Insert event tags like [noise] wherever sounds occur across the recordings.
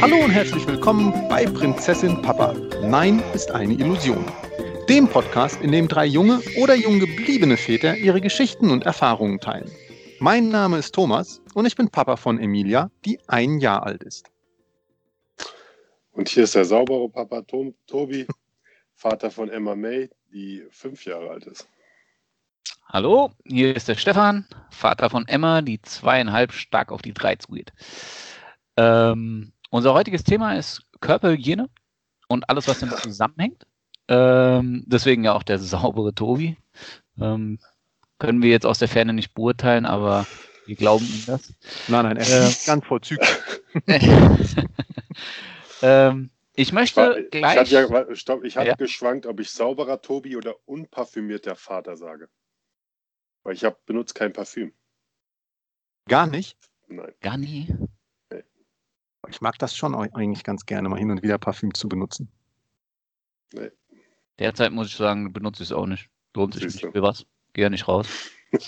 Hallo und herzlich willkommen bei Prinzessin Papa. Nein ist eine Illusion. Dem Podcast, in dem drei junge oder jung gebliebene Väter ihre Geschichten und Erfahrungen teilen. Mein Name ist Thomas und ich bin Papa von Emilia, die ein Jahr alt ist. Und hier ist der saubere Papa Tom, Tobi, Vater von Emma May, die fünf Jahre alt ist. Hallo, hier ist der Stefan, Vater von Emma, die zweieinhalb stark auf die drei zugeht. Ähm, unser heutiges Thema ist Körperhygiene und alles, was damit zusammenhängt. Ähm, deswegen ja auch der saubere Tobi. Ähm, können wir jetzt aus der Ferne nicht beurteilen, aber wir glauben ihm das. Nein, nein, er ist äh, ganz vorzüglich. [laughs] ähm, ich möchte ich war, gleich. Ich hatte, ja, stopp, ich hatte ja. geschwankt, ob ich sauberer Tobi oder unparfümierter Vater sage. Weil ich hab, benutze kein Parfüm. Gar nicht? Nein. Gar nie? Ich mag das schon eigentlich ganz gerne, mal hin und wieder Parfüm zu benutzen. Nee. Derzeit muss ich sagen, benutze ich es auch nicht. Lohnt sich nicht. Für was? Geh ja nicht raus. [laughs]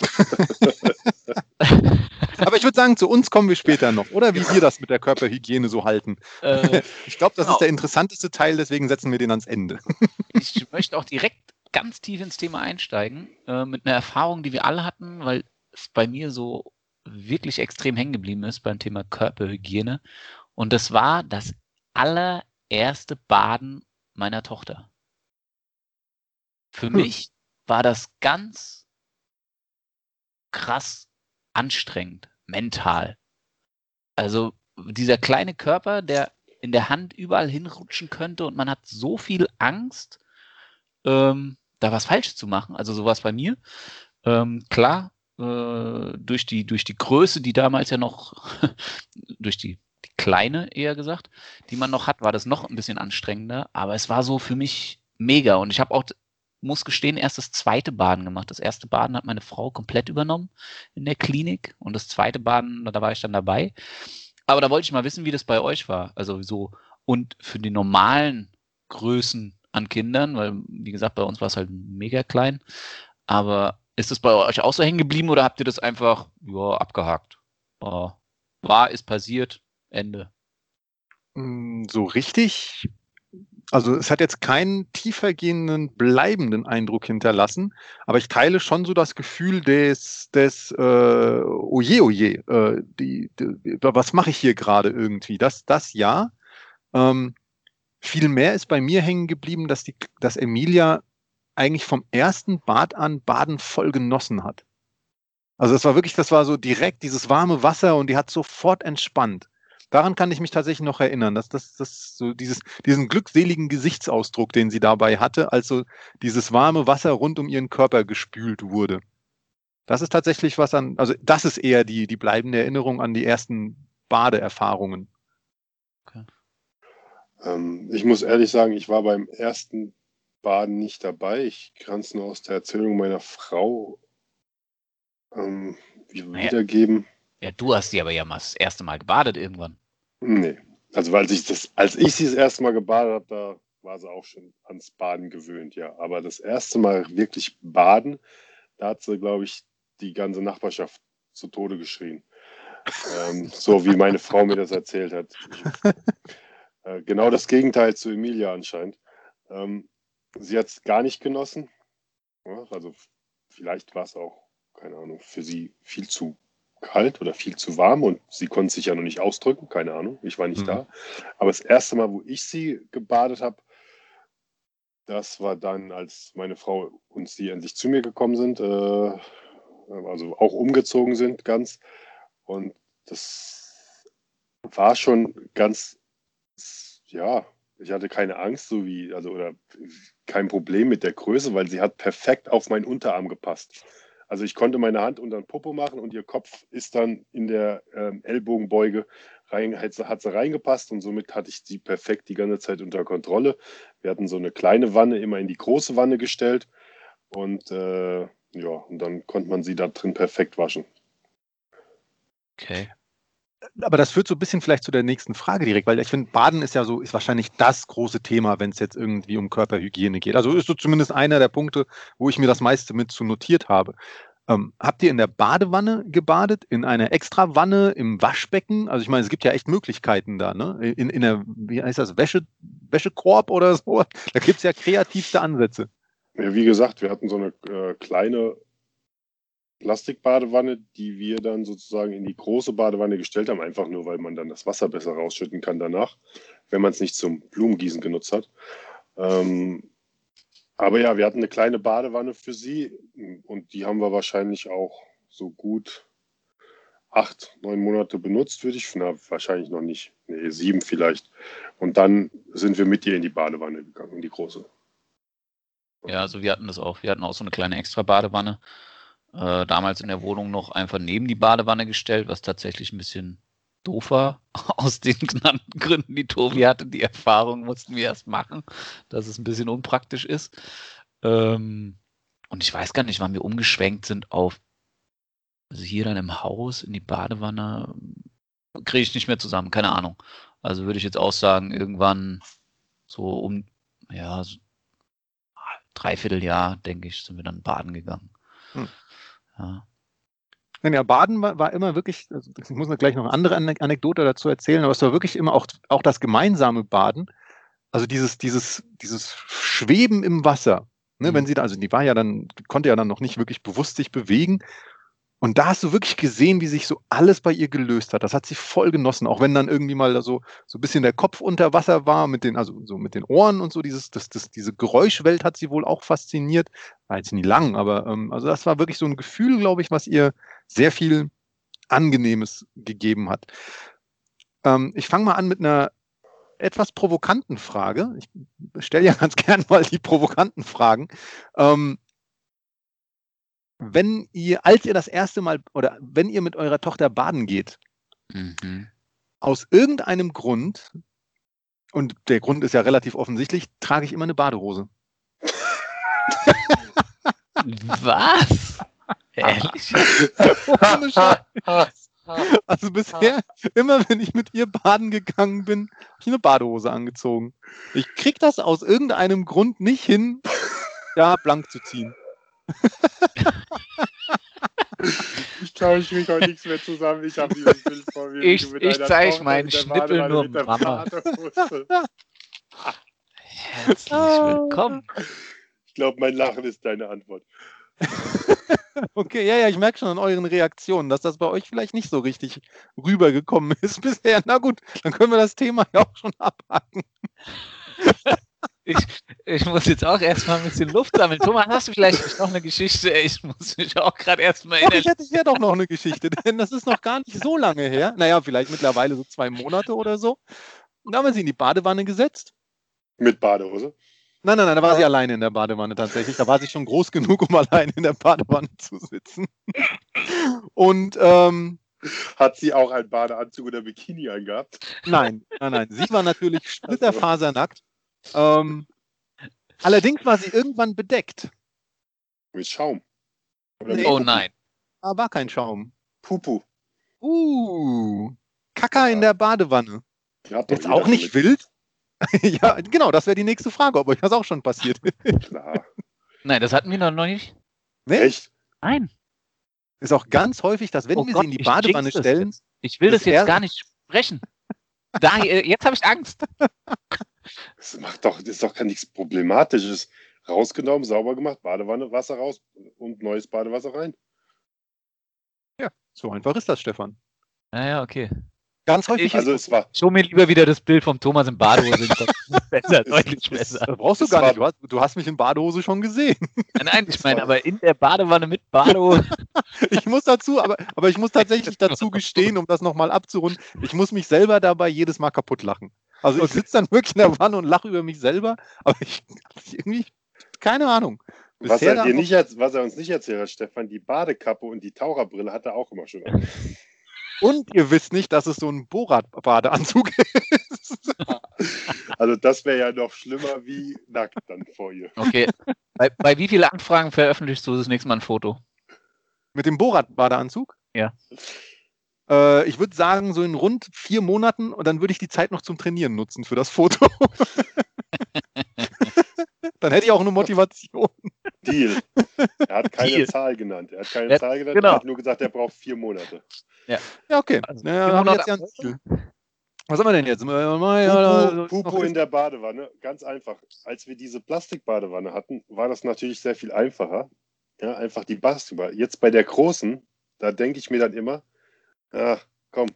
Aber ich würde sagen, zu uns kommen wir später noch, oder? Wie wir das mit der Körperhygiene so halten. Äh, [laughs] ich glaube, das genau. ist der interessanteste Teil, deswegen setzen wir den ans Ende. [laughs] ich möchte auch direkt ganz tief ins Thema einsteigen, äh, mit einer Erfahrung, die wir alle hatten, weil es bei mir so wirklich extrem hängen geblieben ist beim Thema Körperhygiene. Und das war das allererste Baden meiner Tochter. Für hm. mich war das ganz krass anstrengend, mental. Also dieser kleine Körper, der in der Hand überall hinrutschen könnte und man hat so viel Angst, ähm, da was falsch zu machen. Also sowas bei mir. Ähm, klar, äh, durch, die, durch die Größe, die damals ja noch, [laughs] durch die, die kleine eher gesagt, die man noch hat, war das noch ein bisschen anstrengender. Aber es war so für mich mega. Und ich habe auch muss gestehen, erst das zweite Baden gemacht. Das erste Baden hat meine Frau komplett übernommen in der Klinik und das zweite Baden, da war ich dann dabei. Aber da wollte ich mal wissen, wie das bei euch war. Also so und für die normalen Größen an Kindern, weil wie gesagt, bei uns war es halt mega klein. Aber ist das bei euch auch so hängen geblieben oder habt ihr das einfach ja, abgehakt? War, war ist passiert, Ende. Mm, so richtig also es hat jetzt keinen tiefergehenden, bleibenden Eindruck hinterlassen, aber ich teile schon so das Gefühl des, des äh, oje, oje, äh, die, die, was mache ich hier gerade irgendwie? Das, das ja. Ähm, viel mehr ist bei mir hängen geblieben, dass, die, dass Emilia eigentlich vom ersten Bad an Baden voll genossen hat. Also es war wirklich, das war so direkt dieses warme Wasser und die hat sofort entspannt daran kann ich mich tatsächlich noch erinnern, dass das, das so dieses, diesen glückseligen Gesichtsausdruck, den sie dabei hatte, als so dieses warme Wasser rund um ihren Körper gespült wurde. Das ist tatsächlich was an, also das ist eher die, die bleibende Erinnerung an die ersten Badeerfahrungen. Okay. Ähm, ich muss ehrlich sagen, ich war beim ersten Baden nicht dabei. Ich kann es nur aus der Erzählung meiner Frau ähm, wiedergeben. Ja, du hast sie aber ja mal das erste Mal gebadet irgendwann. Nee. Also weil ich das, als ich sie das erste Mal gebadet habe, da war sie auch schon ans Baden gewöhnt, ja. Aber das erste Mal wirklich baden, da hat sie, glaube ich, die ganze Nachbarschaft zu Tode geschrien. ähm, so wie meine Frau mir das erzählt hat. [laughs] äh, genau das Gegenteil zu Emilia anscheinend. Ähm, sie hat es gar nicht genossen. Ja, also vielleicht war es auch, keine Ahnung, für sie viel zu kalt oder viel zu warm und sie konnte sich ja noch nicht ausdrücken, keine Ahnung, ich war nicht mhm. da. Aber das erste Mal, wo ich sie gebadet habe, das war dann, als meine Frau und sie endlich zu mir gekommen sind, äh, also auch umgezogen sind ganz. Und das war schon ganz, ja, ich hatte keine Angst, so wie, also oder kein Problem mit der Größe, weil sie hat perfekt auf meinen Unterarm gepasst. Also ich konnte meine Hand unter den Popo machen und ihr Kopf ist dann in der ähm, Ellbogenbeuge rein, hat, hat sie reingepasst und somit hatte ich sie perfekt die ganze Zeit unter Kontrolle. Wir hatten so eine kleine Wanne immer in die große Wanne gestellt und äh, ja, und dann konnte man sie da drin perfekt waschen. Okay. Aber das führt so ein bisschen vielleicht zu der nächsten Frage direkt, weil ich finde, Baden ist ja so, ist wahrscheinlich das große Thema, wenn es jetzt irgendwie um Körperhygiene geht. Also ist so zumindest einer der Punkte, wo ich mir das meiste mit zu notiert habe. Ähm, habt ihr in der Badewanne gebadet, in einer Extrawanne, im Waschbecken? Also ich meine, es gibt ja echt Möglichkeiten da, ne? In, in der, wie heißt das, Wäsche, Wäschekorb oder [laughs] so? Da gibt es ja kreativste Ansätze. Ja, wie gesagt, wir hatten so eine äh, kleine Plastikbadewanne, die wir dann sozusagen in die große Badewanne gestellt haben, einfach nur, weil man dann das Wasser besser rausschütten kann danach, wenn man es nicht zum Blumengießen genutzt hat. Ähm, aber ja, wir hatten eine kleine Badewanne für sie und die haben wir wahrscheinlich auch so gut acht, neun Monate benutzt, würde ich, na, wahrscheinlich noch nicht, nee, sieben vielleicht. Und dann sind wir mit ihr in die Badewanne gegangen, in die große. Ja, also wir hatten das auch. Wir hatten auch so eine kleine Extra-Badewanne. Äh, damals in der Wohnung noch einfach neben die Badewanne gestellt, was tatsächlich ein bisschen doof war. [laughs] Aus den genannten Gründen, die Tobi hatte. Die Erfahrung mussten wir erst machen, dass es ein bisschen unpraktisch ist. Ähm, und ich weiß gar nicht, wann wir umgeschwenkt sind auf, also hier dann im Haus in die Badewanne, kriege ich nicht mehr zusammen, keine Ahnung. Also würde ich jetzt auch sagen, irgendwann so um, ja, so Dreivierteljahr, denke ich, sind wir dann baden gegangen. Hm. Ja. Ja, Baden war, war immer wirklich, also ich muss gleich noch eine andere Ane- Anekdote dazu erzählen, aber es war wirklich immer auch, auch das gemeinsame Baden, also dieses, dieses, dieses Schweben im Wasser. Ne, Mhm. Wenn sie da, also die war ja dann, konnte ja dann noch nicht wirklich bewusst sich bewegen. Und da hast du wirklich gesehen, wie sich so alles bei ihr gelöst hat. Das hat sie voll genossen, auch wenn dann irgendwie mal so, so ein bisschen der Kopf unter Wasser war, mit den, also so mit den Ohren und so, dieses, das, das, diese Geräuschwelt hat sie wohl auch fasziniert. War jetzt nie lang, aber ähm, also das war wirklich so ein Gefühl, glaube ich, was ihr sehr viel Angenehmes gegeben hat. Ähm, ich fange mal an mit einer etwas provokanten Frage. Ich stelle ja [laughs] ganz gern mal die provokanten Fragen. Ähm, wenn ihr, als ihr das erste Mal oder wenn ihr mit eurer Tochter baden geht, Mhm. aus irgendeinem Grund, und der Grund ist ja relativ offensichtlich, trage ich immer eine Badehose. Was? Ehrlich? Also bisher, immer wenn ich mit ihr baden gegangen bin, habe ich eine Badehose angezogen. Ich krieg das aus irgendeinem Grund nicht hin, da blank zu ziehen. Ich tausche mich heute nichts mehr zusammen. Ich habe dieses Bild vor mir. Ich- mit ich deiner zeig Tochter meinen Schnippel nur Mama. Herzlich willkommen. Ich glaube, mein Lachen ist deine Antwort. [laughs] Okay, ja, ja, ich merke schon an euren Reaktionen, dass das bei euch vielleicht nicht so richtig rübergekommen ist [laughs] bisher. Na gut, dann können wir das Thema ja auch schon abhaken. Ich, ich muss jetzt auch erstmal ein bisschen Luft sammeln. Thomas, hast du vielleicht noch eine Geschichte? Ich muss mich auch gerade erstmal Doch, ich erinnern. hätte ja doch noch eine Geschichte, denn das ist noch gar nicht so lange her. Naja, vielleicht mittlerweile so zwei Monate oder so. Und da haben wir sie in die Badewanne gesetzt. Mit Badehose. Nein, nein, nein, da war sie alleine in der Badewanne tatsächlich. Da war sie schon groß genug, um alleine in der Badewanne zu sitzen. Und ähm, Hat sie auch einen Badeanzug oder Bikini angehabt? nein, nein, nein. Sie war natürlich splitterfasernackt. Ähm, allerdings war sie irgendwann bedeckt. Mit Schaum. Oder Nee. mit Oh nein. Da war kein Schaum. Pupu. Uh, Kaka in der Badewanne. Jetzt auch nicht schon wild? [laughs] ja, genau, das wäre die nächste Frage, ob euch das auch schon passiert. mit- Klar. Nein, das hatten wir noch nicht. ne? Echt? Nein. Ist auch ganz häufig, dass wenn Oh wir Gott, sie in die Badewanne stellen, jetzt. Ich will Das jetzt gar nicht sprechen. Da, äh, jetzt habe ich Angst. [laughs] Das macht doch, das ist doch gar nichts Problematisches. Rausgenommen, sauber gemacht, Badewanne, Wasser raus und neues Badewasser rein. so einfach ist das, Stefan. Naja, okay. Ganz häufig Ich- Also ist es war, Show mir lieber wieder das Bild vom Thomas in Badehose. [laughs] besser, deutlich besser. das brauchst du gar nicht. Du hast, du hast mich in Badehose schon gesehen. Nein, ich meine, aber in der Badewanne mit Badehose. [laughs] Ich muss dazu, aber, aber ich muss tatsächlich dazu gestehen, um das nochmal abzurunden, ich muss mich selber dabei jedes Mal kaputt lachen. Also ich sitze dann [laughs] wirklich in der Wanne und lache über mich selber, aber ich [laughs] irgendwie, keine Ahnung. Was er, dir nicht, was er uns nicht erzählt hat, Stefan, die Badekappe und die Taucherbrille hat er auch immer schon. an. [laughs] Und ihr wisst nicht, dass es so ein Borat-Badeanzug ist. Also das wäre ja noch schlimmer wie nackt dann vor ihr. Okay. bei, bei wie vielen Anfragen veröffentlichst du das nächste Mal ein Foto? Mit dem Borat-Badeanzug? Ja. Äh, ich würde sagen, so in rund vier Monaten und dann würde ich die Zeit noch zum Trainieren nutzen für das Foto. [laughs] dann hätte ich auch eine Motivation. Deal. Er hat keine Deal. Zahl genannt. Er hat keine Ja, Zahl genannt, genau. er hat nur gesagt, er braucht vier Monate. Ja, okay. Also, Ja, haben wir jetzt ja ein Ziel. Was haben wir denn jetzt? Oder- Pupo in der Badewanne, ganz einfach. Als wir diese Plastikbadewanne hatten, war das natürlich sehr viel einfacher. Ja, einfach die Basketball. Jetzt bei der großen, da denke ich mir dann immer, ja, komm,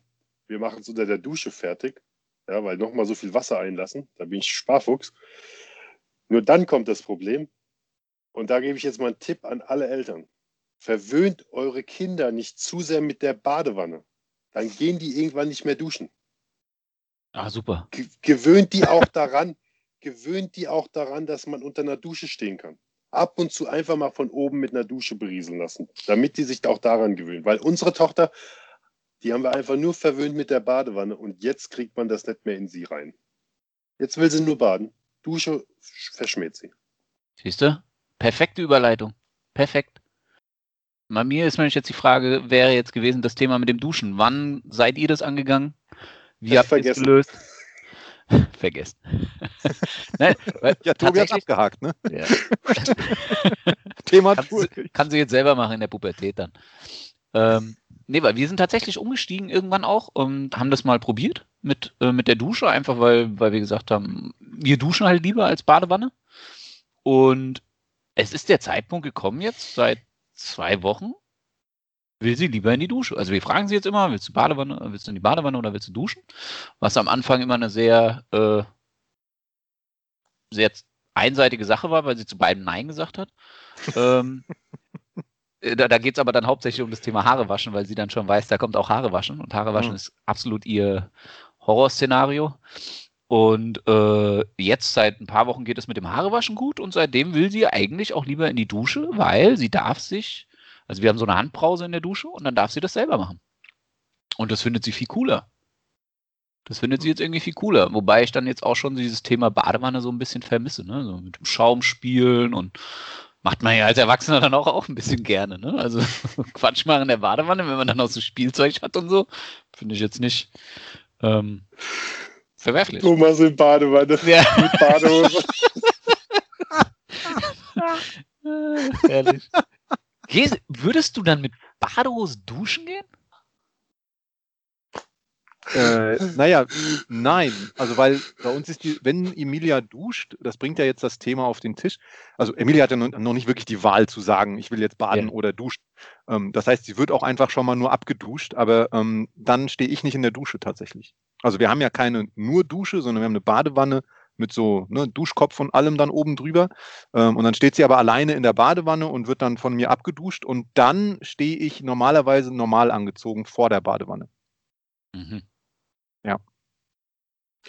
wir machen es unter der Dusche fertig. Ja, weil nochmal so viel Wasser einlassen, da bin ich Sparfuchs. Nur dann kommt das Problem. Und da gebe ich jetzt mal einen Tipp an alle Eltern. Verwöhnt eure Kinder nicht zu sehr mit der Badewanne. Dann gehen die irgendwann nicht mehr duschen. Ah, super. Ge- gewöhnt die auch daran, [laughs] gewöhnt die auch daran, dass man unter einer Dusche stehen kann. Ab und zu einfach mal von oben mit einer Dusche berieseln lassen, damit die sich auch daran gewöhnen. Weil unsere Tochter, die haben wir einfach nur verwöhnt mit der Badewanne und jetzt kriegt man das nicht mehr in sie rein. Jetzt will sie nur baden. Dusche verschmäht sie. Siehst du? Perfekte Überleitung. Perfekt. Bei mir ist nämlich jetzt die Frage, wäre jetzt gewesen das Thema mit dem Duschen. Wann seid ihr das angegangen? Wie Hab habt ihr es vergessen. gelöst? [laughs] Vergessen. [laughs] Nein, weil Ja, Tobi hat tatsächlich- abgehakt, ne? Ja. [laughs] Thema du, kann sie jetzt selber machen in der Pubertät dann. Ähm, nee, weil wir sind tatsächlich umgestiegen irgendwann auch und haben das mal probiert mit, äh, mit der Dusche, einfach weil, weil wir gesagt haben, wir duschen halt lieber als Badewanne. Und es ist der Zeitpunkt gekommen jetzt, seit zwei Wochen, will sie lieber in die Dusche. Also wir fragen sie jetzt immer, willst du Badewanne, willst du in die Badewanne oder willst du duschen? Was am Anfang immer eine sehr, äh, sehr einseitige Sache war, weil sie zu beidem Nein gesagt hat. [laughs] ähm, äh, da da geht es aber dann hauptsächlich um das Thema Haare waschen, weil sie dann schon weiß, da kommt auch Haare waschen. Und Haare waschen Mhm. ist absolut ihr Horrorszenario. Und äh, jetzt seit ein paar Wochen geht es mit dem Haarewaschen gut und seitdem will sie eigentlich auch lieber in die Dusche, weil sie darf sich, also wir haben so eine Handbrause in der Dusche und dann darf sie das selber machen. Und das findet sie viel cooler. Das findet sie jetzt irgendwie viel cooler. Wobei ich dann jetzt auch schon dieses Thema Badewanne so ein bisschen vermisse, ne? So mit dem Schaum spielen und macht man ja als Erwachsener dann auch, auch ein bisschen gerne, ne? Also [laughs] Quatsch machen in der Badewanne, wenn man dann auch so Spielzeug hat und so, finde ich jetzt nicht ähm, verwerflich. Thomas in Badewanne [laughs] Ja. mit Badehose. [laughs] Gehst- Würdest du dann mit Badehose duschen gehen? Äh, naja, nein. Also, weil bei uns ist die, wenn Emilia duscht, das bringt ja jetzt das Thema auf den Tisch. Also, Emilia hat ja noch, nicht wirklich die Wahl zu sagen, ich will jetzt baden Ja. oder duschen. Ähm, das heißt, sie wird auch einfach schon mal nur abgeduscht, aber ähm, dann stehe ich nicht in der Dusche tatsächlich. Also, wir haben ja keine nur Dusche, sondern wir haben eine Badewanne mit so ne, Duschkopf und allem dann oben drüber. Ähm, und dann steht sie aber alleine in der Badewanne und wird dann von mir abgeduscht. Und dann stehe ich normalerweise normal angezogen vor der Badewanne. Mhm.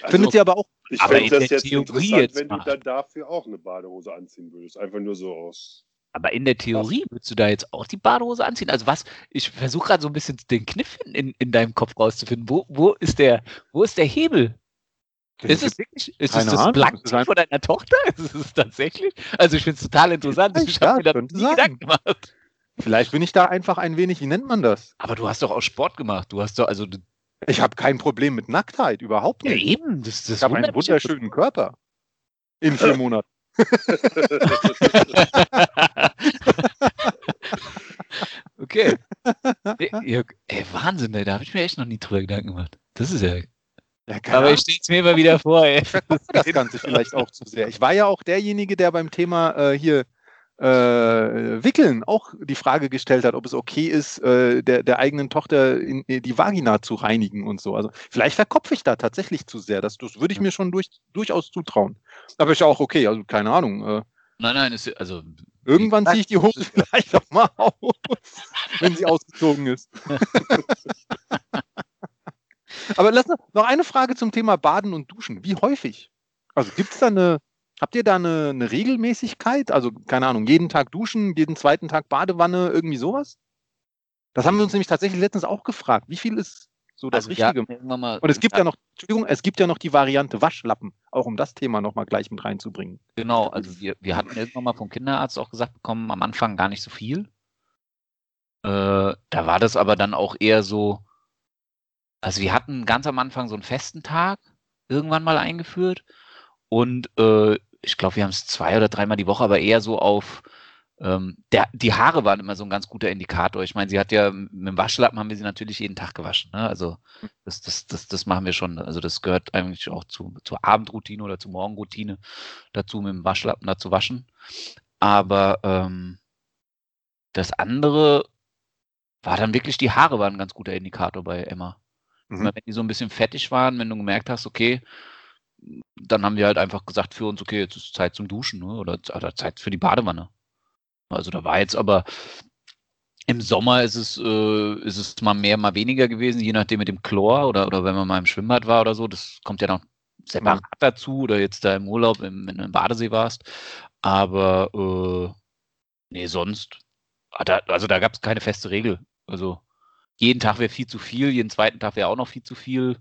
Findet sie aber auch Ich Aber fände in das der jetzt Theorie interessant, jetzt wenn du mal. dann dafür auch eine Badehose anziehen würdest. Einfach nur so aus. Aber in der Theorie würdest du da jetzt auch die Badehose anziehen? Also was, ich versuche gerade so ein bisschen den Kniff in, in, in deinem Kopf rauszufinden. Wo, wo, ist der, wo ist der Hebel? Ist es wirklich, ist es das Ahnung, Blank es ist von deiner Tochter? [laughs] Ist es tatsächlich? Also ich finde es total interessant. Vielleicht, Ich habe ja, mir da nie sein. Gedanken gemacht. Vielleicht bin ich da einfach ein wenig, wie nennt man das? Aber du hast doch auch Sport gemacht. Du hast doch, also du- Ich habe kein Problem mit Nacktheit, überhaupt ja nicht. eben, das, das ich habe einen wunderschönen Körper. In vier [laughs] Monaten. [laughs] Okay. [laughs] Ey, ja, ey, Wahnsinn, ey, da habe ich mir echt noch nie drüber Gedanken gemacht. Das ist ja. Ja, Aber ich stehe es mir immer wieder vor, ey. ich das Ganze vielleicht auch zu sehr. Ich war ja auch derjenige, der beim Thema äh, hier äh, Wickeln auch die Frage gestellt hat, ob es okay ist, äh, der, der eigenen Tochter in, in die Vagina zu reinigen und so. Also vielleicht verkopfe ich da tatsächlich zu sehr. Das, das würde ich mir schon durch, durchaus zutrauen. Aber ist ja auch okay, also keine Ahnung. Äh, Nein, nein, ist, also irgendwann ziehe ich die Hose vielleicht [laughs] auch mal aus, wenn sie ausgezogen ist. [laughs] Aber lass noch, noch eine Frage zum Thema Baden und Duschen. Wie häufig? Also gibt es da eine Habt ihr da eine, eine Regelmäßigkeit? Also, keine Ahnung, jeden Tag duschen, jeden zweiten Tag Badewanne, irgendwie sowas? Das haben wir uns nämlich tatsächlich letztens auch gefragt. Wie viel ist so das Also Richtige? mal Und es gibt ja noch, Entschuldigung, es gibt ja noch die Variante Waschlappen, auch um das Thema nochmal gleich mit reinzubringen. Genau, also wir, wir hatten irgendwann mal vom Kinderarzt auch gesagt bekommen, am Anfang gar nicht so viel. Äh, da war das aber dann auch eher so, also wir hatten ganz am Anfang so einen festen Tag irgendwann mal eingeführt und äh, ich glaube, wir haben es zwei oder dreimal die Woche, aber eher so auf, ähm, der, die Haare waren immer so ein ganz guter Indikator. Ich meine, sie hat ja, mit dem Waschlappen haben wir sie natürlich jeden Tag gewaschen. Ne? Also das, das, das, das machen wir schon. Also das gehört eigentlich auch zu, zur Abendroutine oder zur Morgenroutine dazu, mit dem Waschlappen da zu waschen. Aber ähm, das andere war dann wirklich, die Haare waren ein ganz guter Indikator bei Emma. Mhm. Wenn die so ein bisschen fettig waren, wenn du gemerkt hast, okay, dann haben wir halt einfach gesagt für uns, okay, jetzt ist Zeit zum Duschen ne? oder, oder Zeit für die Badewanne. Also da war jetzt aber im Sommer ist es, äh, ist es mal mehr, mal weniger gewesen, je nachdem mit dem Chlor oder, oder wenn man mal im Schwimmbad war oder so. Das kommt ja noch separat dazu oder jetzt da im Urlaub, im, wenn du im Badesee warst. Aber äh, nee, sonst, ah, also da gab es keine feste Regel. Also jeden Tag wäre viel zu viel, jeden zweiten Tag wäre auch noch viel zu viel.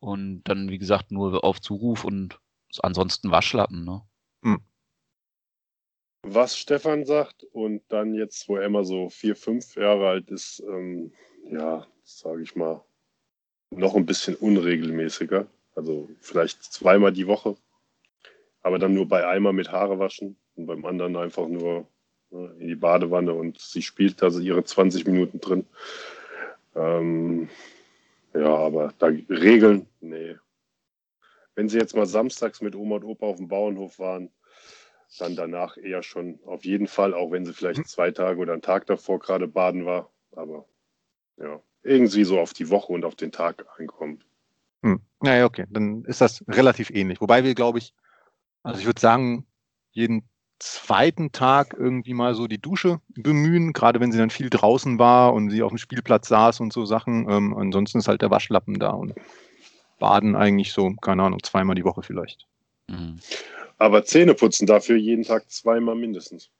Und dann, wie gesagt, nur auf Zuruf und ansonsten Waschlappen. Ne? was Stefan sagt und dann jetzt, wo er immer so vier, fünf Jahre alt ist, ähm, ja, sage ich mal, noch ein bisschen unregelmäßiger. Also vielleicht zweimal die Woche, aber dann nur bei einmal mit Haare waschen und beim anderen einfach nur ne, in die Badewanne und sie spielt da so ihre 20 Minuten drin. Ähm, ja, aber da Regeln, nee. Wenn sie jetzt mal samstags mit Oma und Opa auf dem Bauernhof waren, dann danach eher schon auf jeden Fall, auch wenn sie vielleicht zwei Tage oder einen Tag davor gerade baden war. Aber ja, irgendwie so auf die Woche und auf den Tag einkommt. Hm. Naja, okay, dann ist das relativ ähnlich. Wobei wir, glaube ich, also ich würde sagen, jeden zweiten Tag irgendwie mal so die Dusche bemühen, gerade wenn sie dann viel draußen war und sie auf dem Spielplatz saß und so Sachen. Ähm, ansonsten ist halt der Waschlappen da und baden eigentlich so, keine Ahnung, zweimal die Woche vielleicht. Mhm. Aber Zähne putzen dafür jeden Tag zweimal mindestens.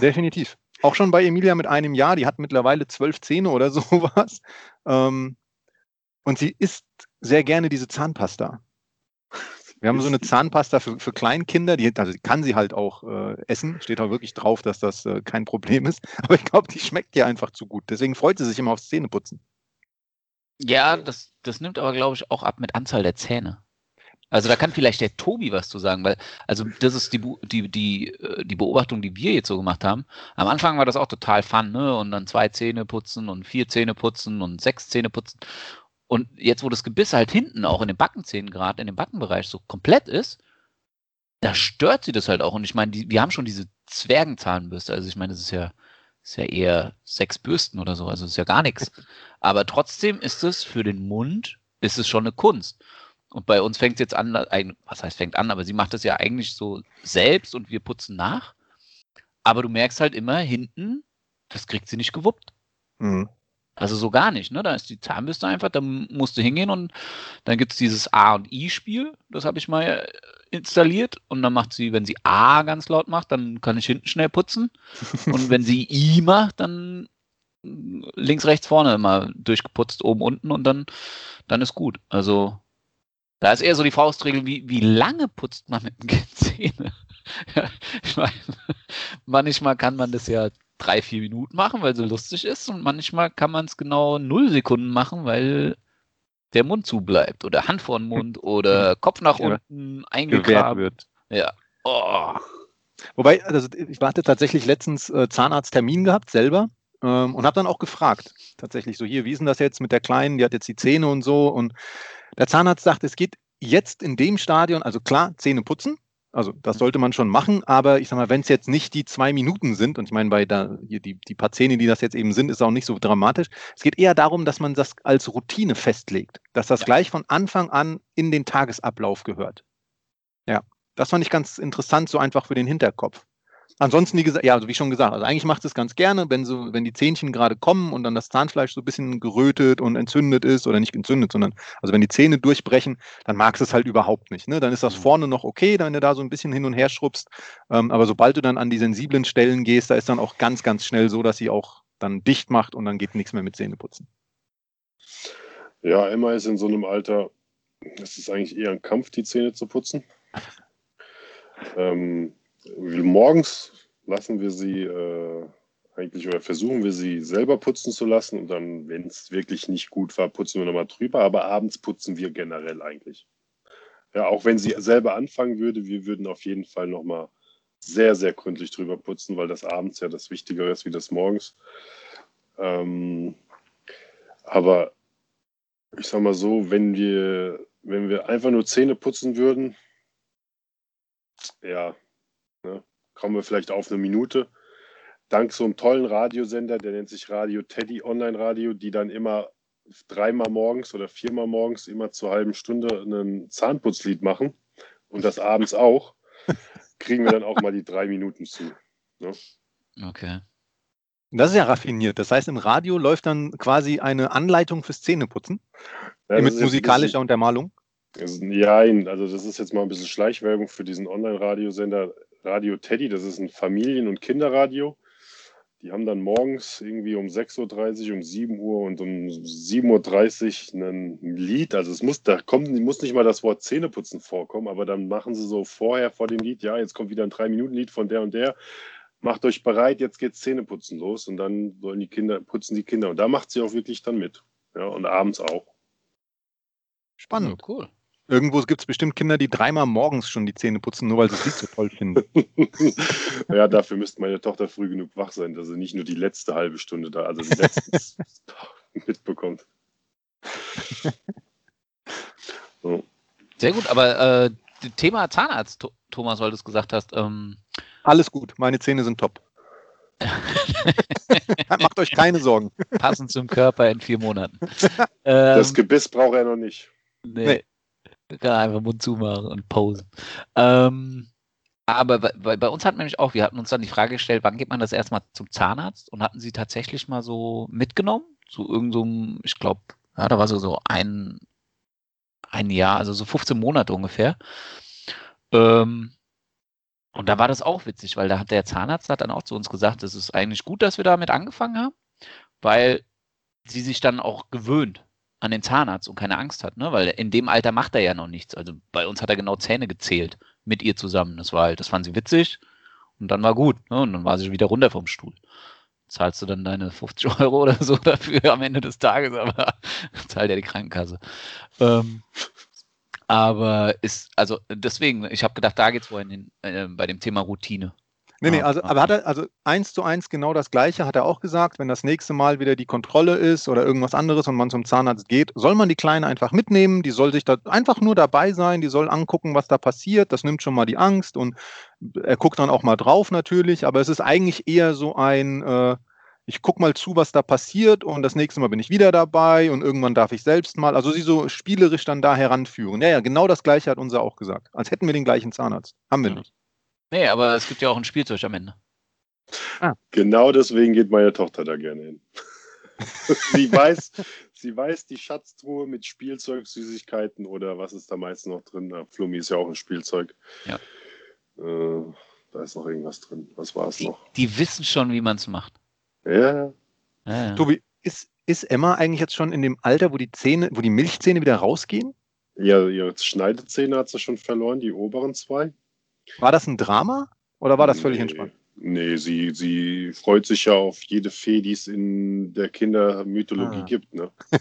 Definitiv. Auch schon bei Emilia mit einem Jahr, die hat mittlerweile zwölf Zähne oder [laughs] sowas. Ähm, und sie isst sehr gerne diese Zahnpasta. Wir haben so eine Zahnpasta für, für Kleinkinder, die, also die kann sie halt auch äh, essen. Steht auch wirklich drauf, dass das äh, kein Problem ist. [laughs] Aber ich glaube, die schmeckt ihr einfach zu gut. Deswegen freut sie sich immer aufs Zähneputzen. Ja, das, das nimmt aber, glaube ich, auch ab mit Anzahl der Zähne. Also da kann vielleicht der Tobi was zu sagen, weil, also das ist die, die, die, äh, die Beobachtung, die wir jetzt so gemacht haben. Am Anfang war das auch total fun, ne? Und dann zwei Zähne putzen und vier Zähne putzen und sechs Zähne putzen. Und jetzt, wo das Gebiss halt hinten auch in den Backenzähnen gerade, in dem Backenbereich so komplett ist, da stört sie das halt auch. Und ich meine, die, wir haben schon diese Zwergenzahnbürste. Also ich meine, das ist ja, ist ja eher sechs Bürsten oder so, also ist ja gar nichts. [laughs] Aber trotzdem ist es für den Mund, ist es schon eine Kunst. Und bei uns fängt es jetzt an, was heißt fängt an, aber sie macht das ja eigentlich so selbst und wir putzen nach. Aber du merkst halt immer hinten, das kriegt sie nicht gewuppt. Mhm. Also so gar nicht, ne? Da ist die Zahnbürste einfach, da musst du hingehen und dann gibt es dieses A und I-Spiel, das habe ich mal äh, installiert und dann macht sie, wenn sie A ganz laut macht, dann kann ich hinten schnell putzen [laughs] und wenn sie I macht, dann links, rechts, vorne immer durchgeputzt, oben, unten und dann, dann ist gut. Also da ist eher so die Faustregel, wie, wie lange putzt man mit dem Kind [laughs] Zähne? Ich meine, [laughs] manchmal kann man das ja drei, vier Minuten machen, weil so lustig ist und manchmal kann man es genau null Sekunden machen, weil der Mund zu bleibt oder Hand vor den Mund [laughs] oder Kopf nach Ja. unten Gewährt eingegraben. wird. Ja. Oh. Wobei, also ich hatte tatsächlich letztens äh, Zahnarzttermin gehabt, selber, ähm, und habe dann auch gefragt, tatsächlich so, hier, wie ist denn das jetzt mit der Kleinen, die hat jetzt die Zähne und so. Und der Zahnarzt sagt, es geht jetzt in dem Stadion, also klar, Zähne putzen, also das sollte man schon machen, aber ich sag mal, wenn es jetzt nicht die zwei Minuten sind, und ich meine, bei da, hier die, die paar Zähne, die das jetzt eben sind, ist auch nicht so dramatisch. Es geht eher darum, dass man das als Routine festlegt, dass das Ja. gleich von Anfang an in den Tagesablauf gehört. Ja, das fand ich ganz interessant, so einfach für den Hinterkopf. Ansonsten, wie gesagt, ja, also wie schon gesagt, also eigentlich macht es ganz gerne, wenn so, wenn die Zähnchen gerade kommen und dann das Zahnfleisch so ein bisschen gerötet und entzündet ist oder nicht entzündet, sondern also wenn die Zähne durchbrechen, dann magst du es halt überhaupt nicht. Ne? Dann ist das Mhm. vorne noch okay, wenn du da so ein bisschen hin und her schrubbst. Ähm, aber sobald du dann an die sensiblen Stellen gehst, da ist dann auch ganz, ganz schnell so, dass sie auch dann dicht macht und dann geht nichts mehr mit Zähneputzen. Ja, Emma ist in so einem Alter, es ist eigentlich eher ein Kampf, die Zähne zu putzen. Ähm, morgens lassen wir sie äh, eigentlich oder versuchen wir sie selber putzen zu lassen und dann, wenn es wirklich nicht gut war, putzen wir nochmal drüber, aber abends putzen wir generell eigentlich. Ja, auch wenn sie selber anfangen würde, wir würden auf jeden Fall nochmal sehr, sehr gründlich drüber putzen, weil das abends ja das Wichtigere ist wie das morgens. Ähm, aber ich sag mal so, wenn wir, wenn wir einfach nur Zähne putzen würden, ja, ne, kommen wir vielleicht auf eine Minute. Dank so einem tollen Radiosender, der nennt sich Radio Teddy Online Radio, die dann immer dreimal morgens oder viermal morgens immer zur halben Stunde ein Zahnputzlied machen und das abends auch, kriegen wir dann auch mal die drei Minuten zu. Ne? Okay. Das ist ja raffiniert. Das heißt, im Radio läuft dann quasi eine Anleitung fürs Zähneputzen Ja, mit musikalischer bisschen- Untermalung. Nein, also das ist jetzt mal ein bisschen Schleichwerbung für diesen Online-Radiosender Radio Teddy. Das ist ein Familien- und Kinderradio. Die haben dann morgens irgendwie um 6.30 Uhr, um 7 Uhr und um 7.30 Uhr ein Lied. Also es muss, da kommt, muss nicht mal das Wort Zähneputzen vorkommen, aber dann machen sie so vorher vor dem Lied, ja, jetzt kommt wieder ein 3-Minuten-Lied von der und der. Macht euch bereit, jetzt geht's Zähneputzen los und dann sollen die Kinder, putzen die Kinder. Und da macht sie auch wirklich dann mit. Ja, und abends auch. Spannend. Cool. Irgendwo gibt es bestimmt Kinder, die dreimal morgens schon die Zähne putzen, nur weil sie das Lied so toll finden. [laughs] ja, dafür müsste meine Tochter früh genug wach sein, dass sie nicht nur die letzte halbe Stunde da, also die letzte [laughs] mitbekommt. [laughs] So. Sehr gut, aber äh, Thema Zahnarzt, Tho- Thomas, weil du es gesagt hast. Ähm, Alles gut, meine Zähne sind top. Macht euch keine Sorgen. passend zum Körper in vier Monaten. Ähm, Das Gebiss braucht er noch nicht. nee. Kann einfach Mund zumachen und posen. Ähm, aber bei, bei, bei uns hatten wir nämlich auch, wir hatten uns dann die Frage gestellt, wann geht man das erstmal zum Zahnarzt und hatten sie tatsächlich mal so mitgenommen zu irgendeinem, so ich glaube, ja, da war so, so ein, ein Jahr, also so 15 Monate ungefähr. Ähm, und da war das auch witzig, weil da hat der Zahnarzt hat dann auch zu uns gesagt, es ist eigentlich gut, dass wir damit angefangen haben, weil sie sich dann auch gewöhnt an den Zahnarzt und keine Angst hat, ne? Weil in dem Alter macht er ja noch nichts. Also bei uns hat er genau Zähne gezählt mit ihr zusammen. Das war halt, das fand sie witzig und dann war gut, ne? Und dann war sie wieder runter vom Stuhl. Zahlst du dann deine 50 Euro oder so [laughs] dafür am Ende des Tages, aber [laughs] zahlt ja die Krankenkasse. Ähm, aber ist, also deswegen, ich habe gedacht, da geht es vorhin hin, äh, bei dem Thema Routine. Nee, nee, Ja, also, ja. aber hat er, also eins zu eins genau das Gleiche hat er auch gesagt. Wenn das nächste Mal wieder die Kontrolle ist oder irgendwas anderes und man zum Zahnarzt geht, soll man die Kleine einfach mitnehmen. Die soll sich da einfach nur dabei sein. Die soll angucken, was da passiert. Das nimmt schon mal die Angst und er guckt dann auch mal drauf natürlich. Aber es ist eigentlich eher so ein, äh, ich guck mal zu, was da passiert und das nächste Mal bin ich wieder dabei und irgendwann darf ich selbst mal. Also sie so spielerisch dann da heranführen. Ja, ja, genau das Gleiche hat unser auch gesagt. Als hätten wir den gleichen Zahnarzt. Haben wir Ja. nicht. Nee, aber es gibt ja auch ein Spielzeug am Ende. Genau deswegen geht meine Tochter da gerne hin. [laughs] sie, weiß, sie weiß die Schatztruhe mit Spielzeug, Süßigkeiten oder was ist da meist noch drin? Na, Flummi ist ja auch ein Spielzeug. Ja. Äh, da ist noch irgendwas drin. Was war es Die, noch? die wissen schon, wie man es macht. Ja, Ja, ja. Tobi, ist, ist Emma eigentlich jetzt schon in dem Alter, wo die Zähne, wo die Milchzähne wieder rausgehen? ja, ihre Schneidezähne hat sie schon verloren, die oberen zwei. War das ein Drama oder war das völlig nee, entspannt? Nee, sie, sie freut sich ja auf jede Fee, die es in der Kindermythologie Ah. gibt. Ne? [laughs]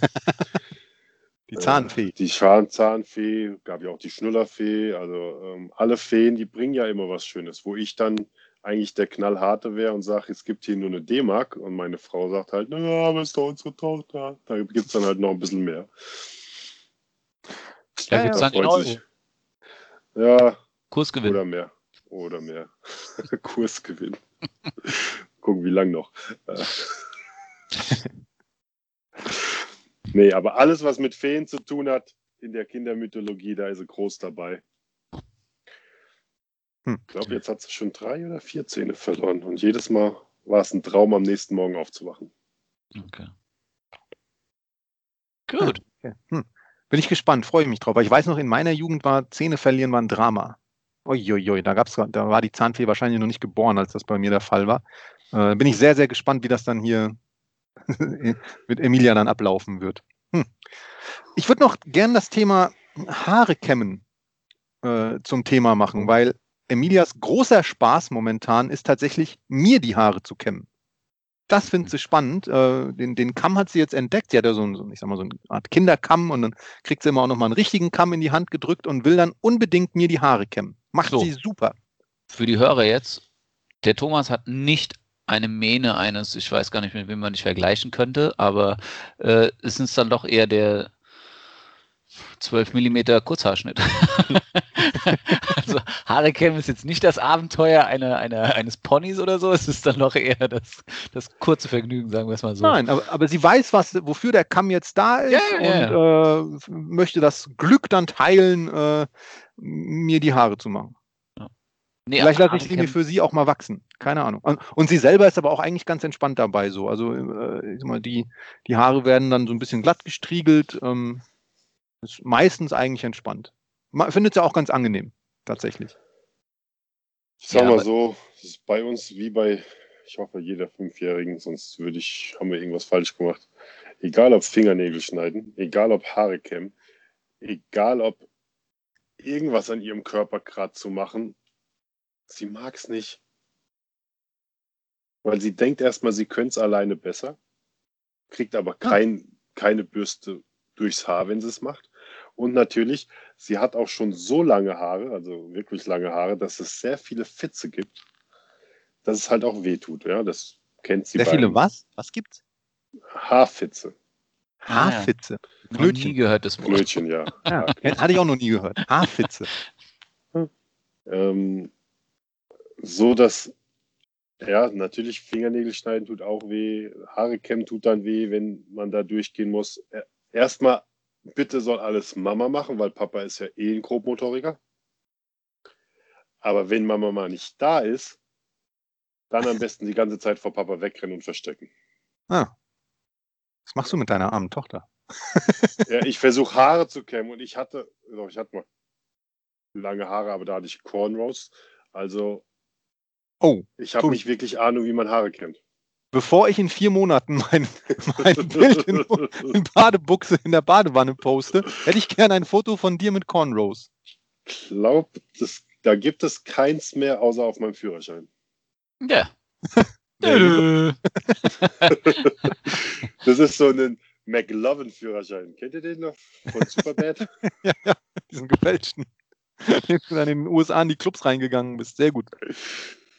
Die Zahnfee. Äh, Die Schahn Zahnfee, gab ja auch die Schnullerfee. Also ähm, alle Feen, die bringen ja immer was Schönes. Wo ich dann eigentlich der Knallharte wäre und sage, es gibt hier nur eine D-Mark. Und meine Frau sagt halt, na, aber ist doch unsere Tochter. Da gibt es dann halt noch ein bisschen mehr. Da Ja, gibt es ja, dann sich. Ja, Kursgewinn. oder mehr. Oder mehr. [laughs] Kursgewinn. [laughs] Gucken, wie lang noch. Äh. [laughs] nee, aber alles, was mit Feen zu tun hat, in der Kindermythologie, da ist sie groß dabei. Ich glaube, jetzt hat sie schon drei oder vier Zähne verloren. Und jedes Mal war es ein Traum, am nächsten Morgen aufzuwachen. Okay. Gut. Okay. Hm. Bin ich gespannt, freue mich drauf. Weil ich weiß noch, in meiner Jugend war Zähne verlieren war ein Drama. Uiuiui, da gab's, da war die Zahnfee wahrscheinlich noch nicht geboren, als das bei mir der Fall war. Äh, bin ich sehr, sehr gespannt, wie das dann hier [laughs] mit Emilia dann ablaufen wird. Hm. Ich würde noch gern das Thema Haare kämmen äh, zum Thema machen, weil Emilias großer Spaß momentan ist tatsächlich, mir die Haare zu kämmen. Das findet sie spannend. Äh, den, den Kamm hat sie jetzt entdeckt. Sie hat ja so, so, ich sag mal, so eine Art Kinderkamm und dann kriegt sie immer auch noch mal einen richtigen Kamm in die Hand gedrückt und will dann unbedingt mir die Haare kämmen. Macht So. sie super. Für die Hörer jetzt, der Thomas hat nicht eine Mähne eines, ich weiß gar nicht, mit wem man dich vergleichen könnte, aber äh, es ist dann doch eher der 12 mm Kurzhaarschnitt. [laughs] also Haare kämmen ist jetzt nicht das Abenteuer einer, einer, eines Ponys oder so, es ist dann doch eher das, das kurze Vergnügen, sagen wir es mal so. Nein, aber, aber sie weiß, was, wofür der Kamm jetzt da ist Ja, ja, und Äh, möchte das Glück dann teilen, äh, mir die Haare zu machen. Nee, Vielleicht lasse ich sie mir für sie auch mal wachsen. Keine Ahnung. Und, und sie selber ist aber auch eigentlich ganz entspannt dabei so. Also äh, ich sag mal, die, die Haare werden dann so ein bisschen glatt gestriegelt. Ähm, ist meistens eigentlich entspannt. Man findet sie auch ganz angenehm, tatsächlich. Ich sag Ja, mal so, es ist bei uns wie bei, ich hoffe, jeder Fünfjährigen, sonst würde ich, haben wir irgendwas falsch gemacht. Egal ob Fingernägel schneiden, egal ob Haare kämmen, egal ob irgendwas an ihrem Körper gerade zu machen, sie mag es nicht. Weil sie denkt erstmal, sie könnte es alleine besser, kriegt aber kein, keine Bürste durchs Haar, wenn sie es macht. Und natürlich, sie hat auch schon so lange Haare, also wirklich lange Haare, dass es sehr viele Fitze gibt, dass es halt auch wehtut. Ja, das kennt sie Sehr bei viele was? Was gibt's? Haarfitze. Ah, ja. Haarfitze. Noch nie Knötchen. gehört das Wort. Knötchen, ja. [laughs] Ja, hatte ich auch noch nie gehört. Haarfitze. [laughs] Ähm, so dass, ja, natürlich Fingernägel schneiden tut auch weh, Haare kämmen tut dann weh, wenn man da durchgehen muss. Ä- Erstmal, bitte soll alles Mama machen, weil Papa ist ja eh ein Grobmotoriker. Aber wenn Mama mal nicht da ist, dann am besten die ganze Zeit vor Papa wegrennen und verstecken. Ah. Was machst du mit deiner armen Tochter? Ja, ich versuche Haare zu kämmen und ich hatte, ich hatte mal lange Haare, aber da hatte ich Cornrows. Also Oh, ich habe nicht wirklich Ahnung, wie man Haare kämmt. Bevor ich in vier Monaten mein, mein Bild in, in Badebuchse in der Badewanne poste, hätte ich gerne ein Foto von dir mit Cornrows. glaub, das, da gibt es keins mehr, außer auf meinem Führerschein. Ja. [laughs] [laughs] Das ist so ein McLovin-Führerschein. Kennt ihr den noch? Von Superbad? [laughs] ja, ja, diesen gefälschten. Den du dann in den USA in die Clubs reingegangen bist. Sehr gut.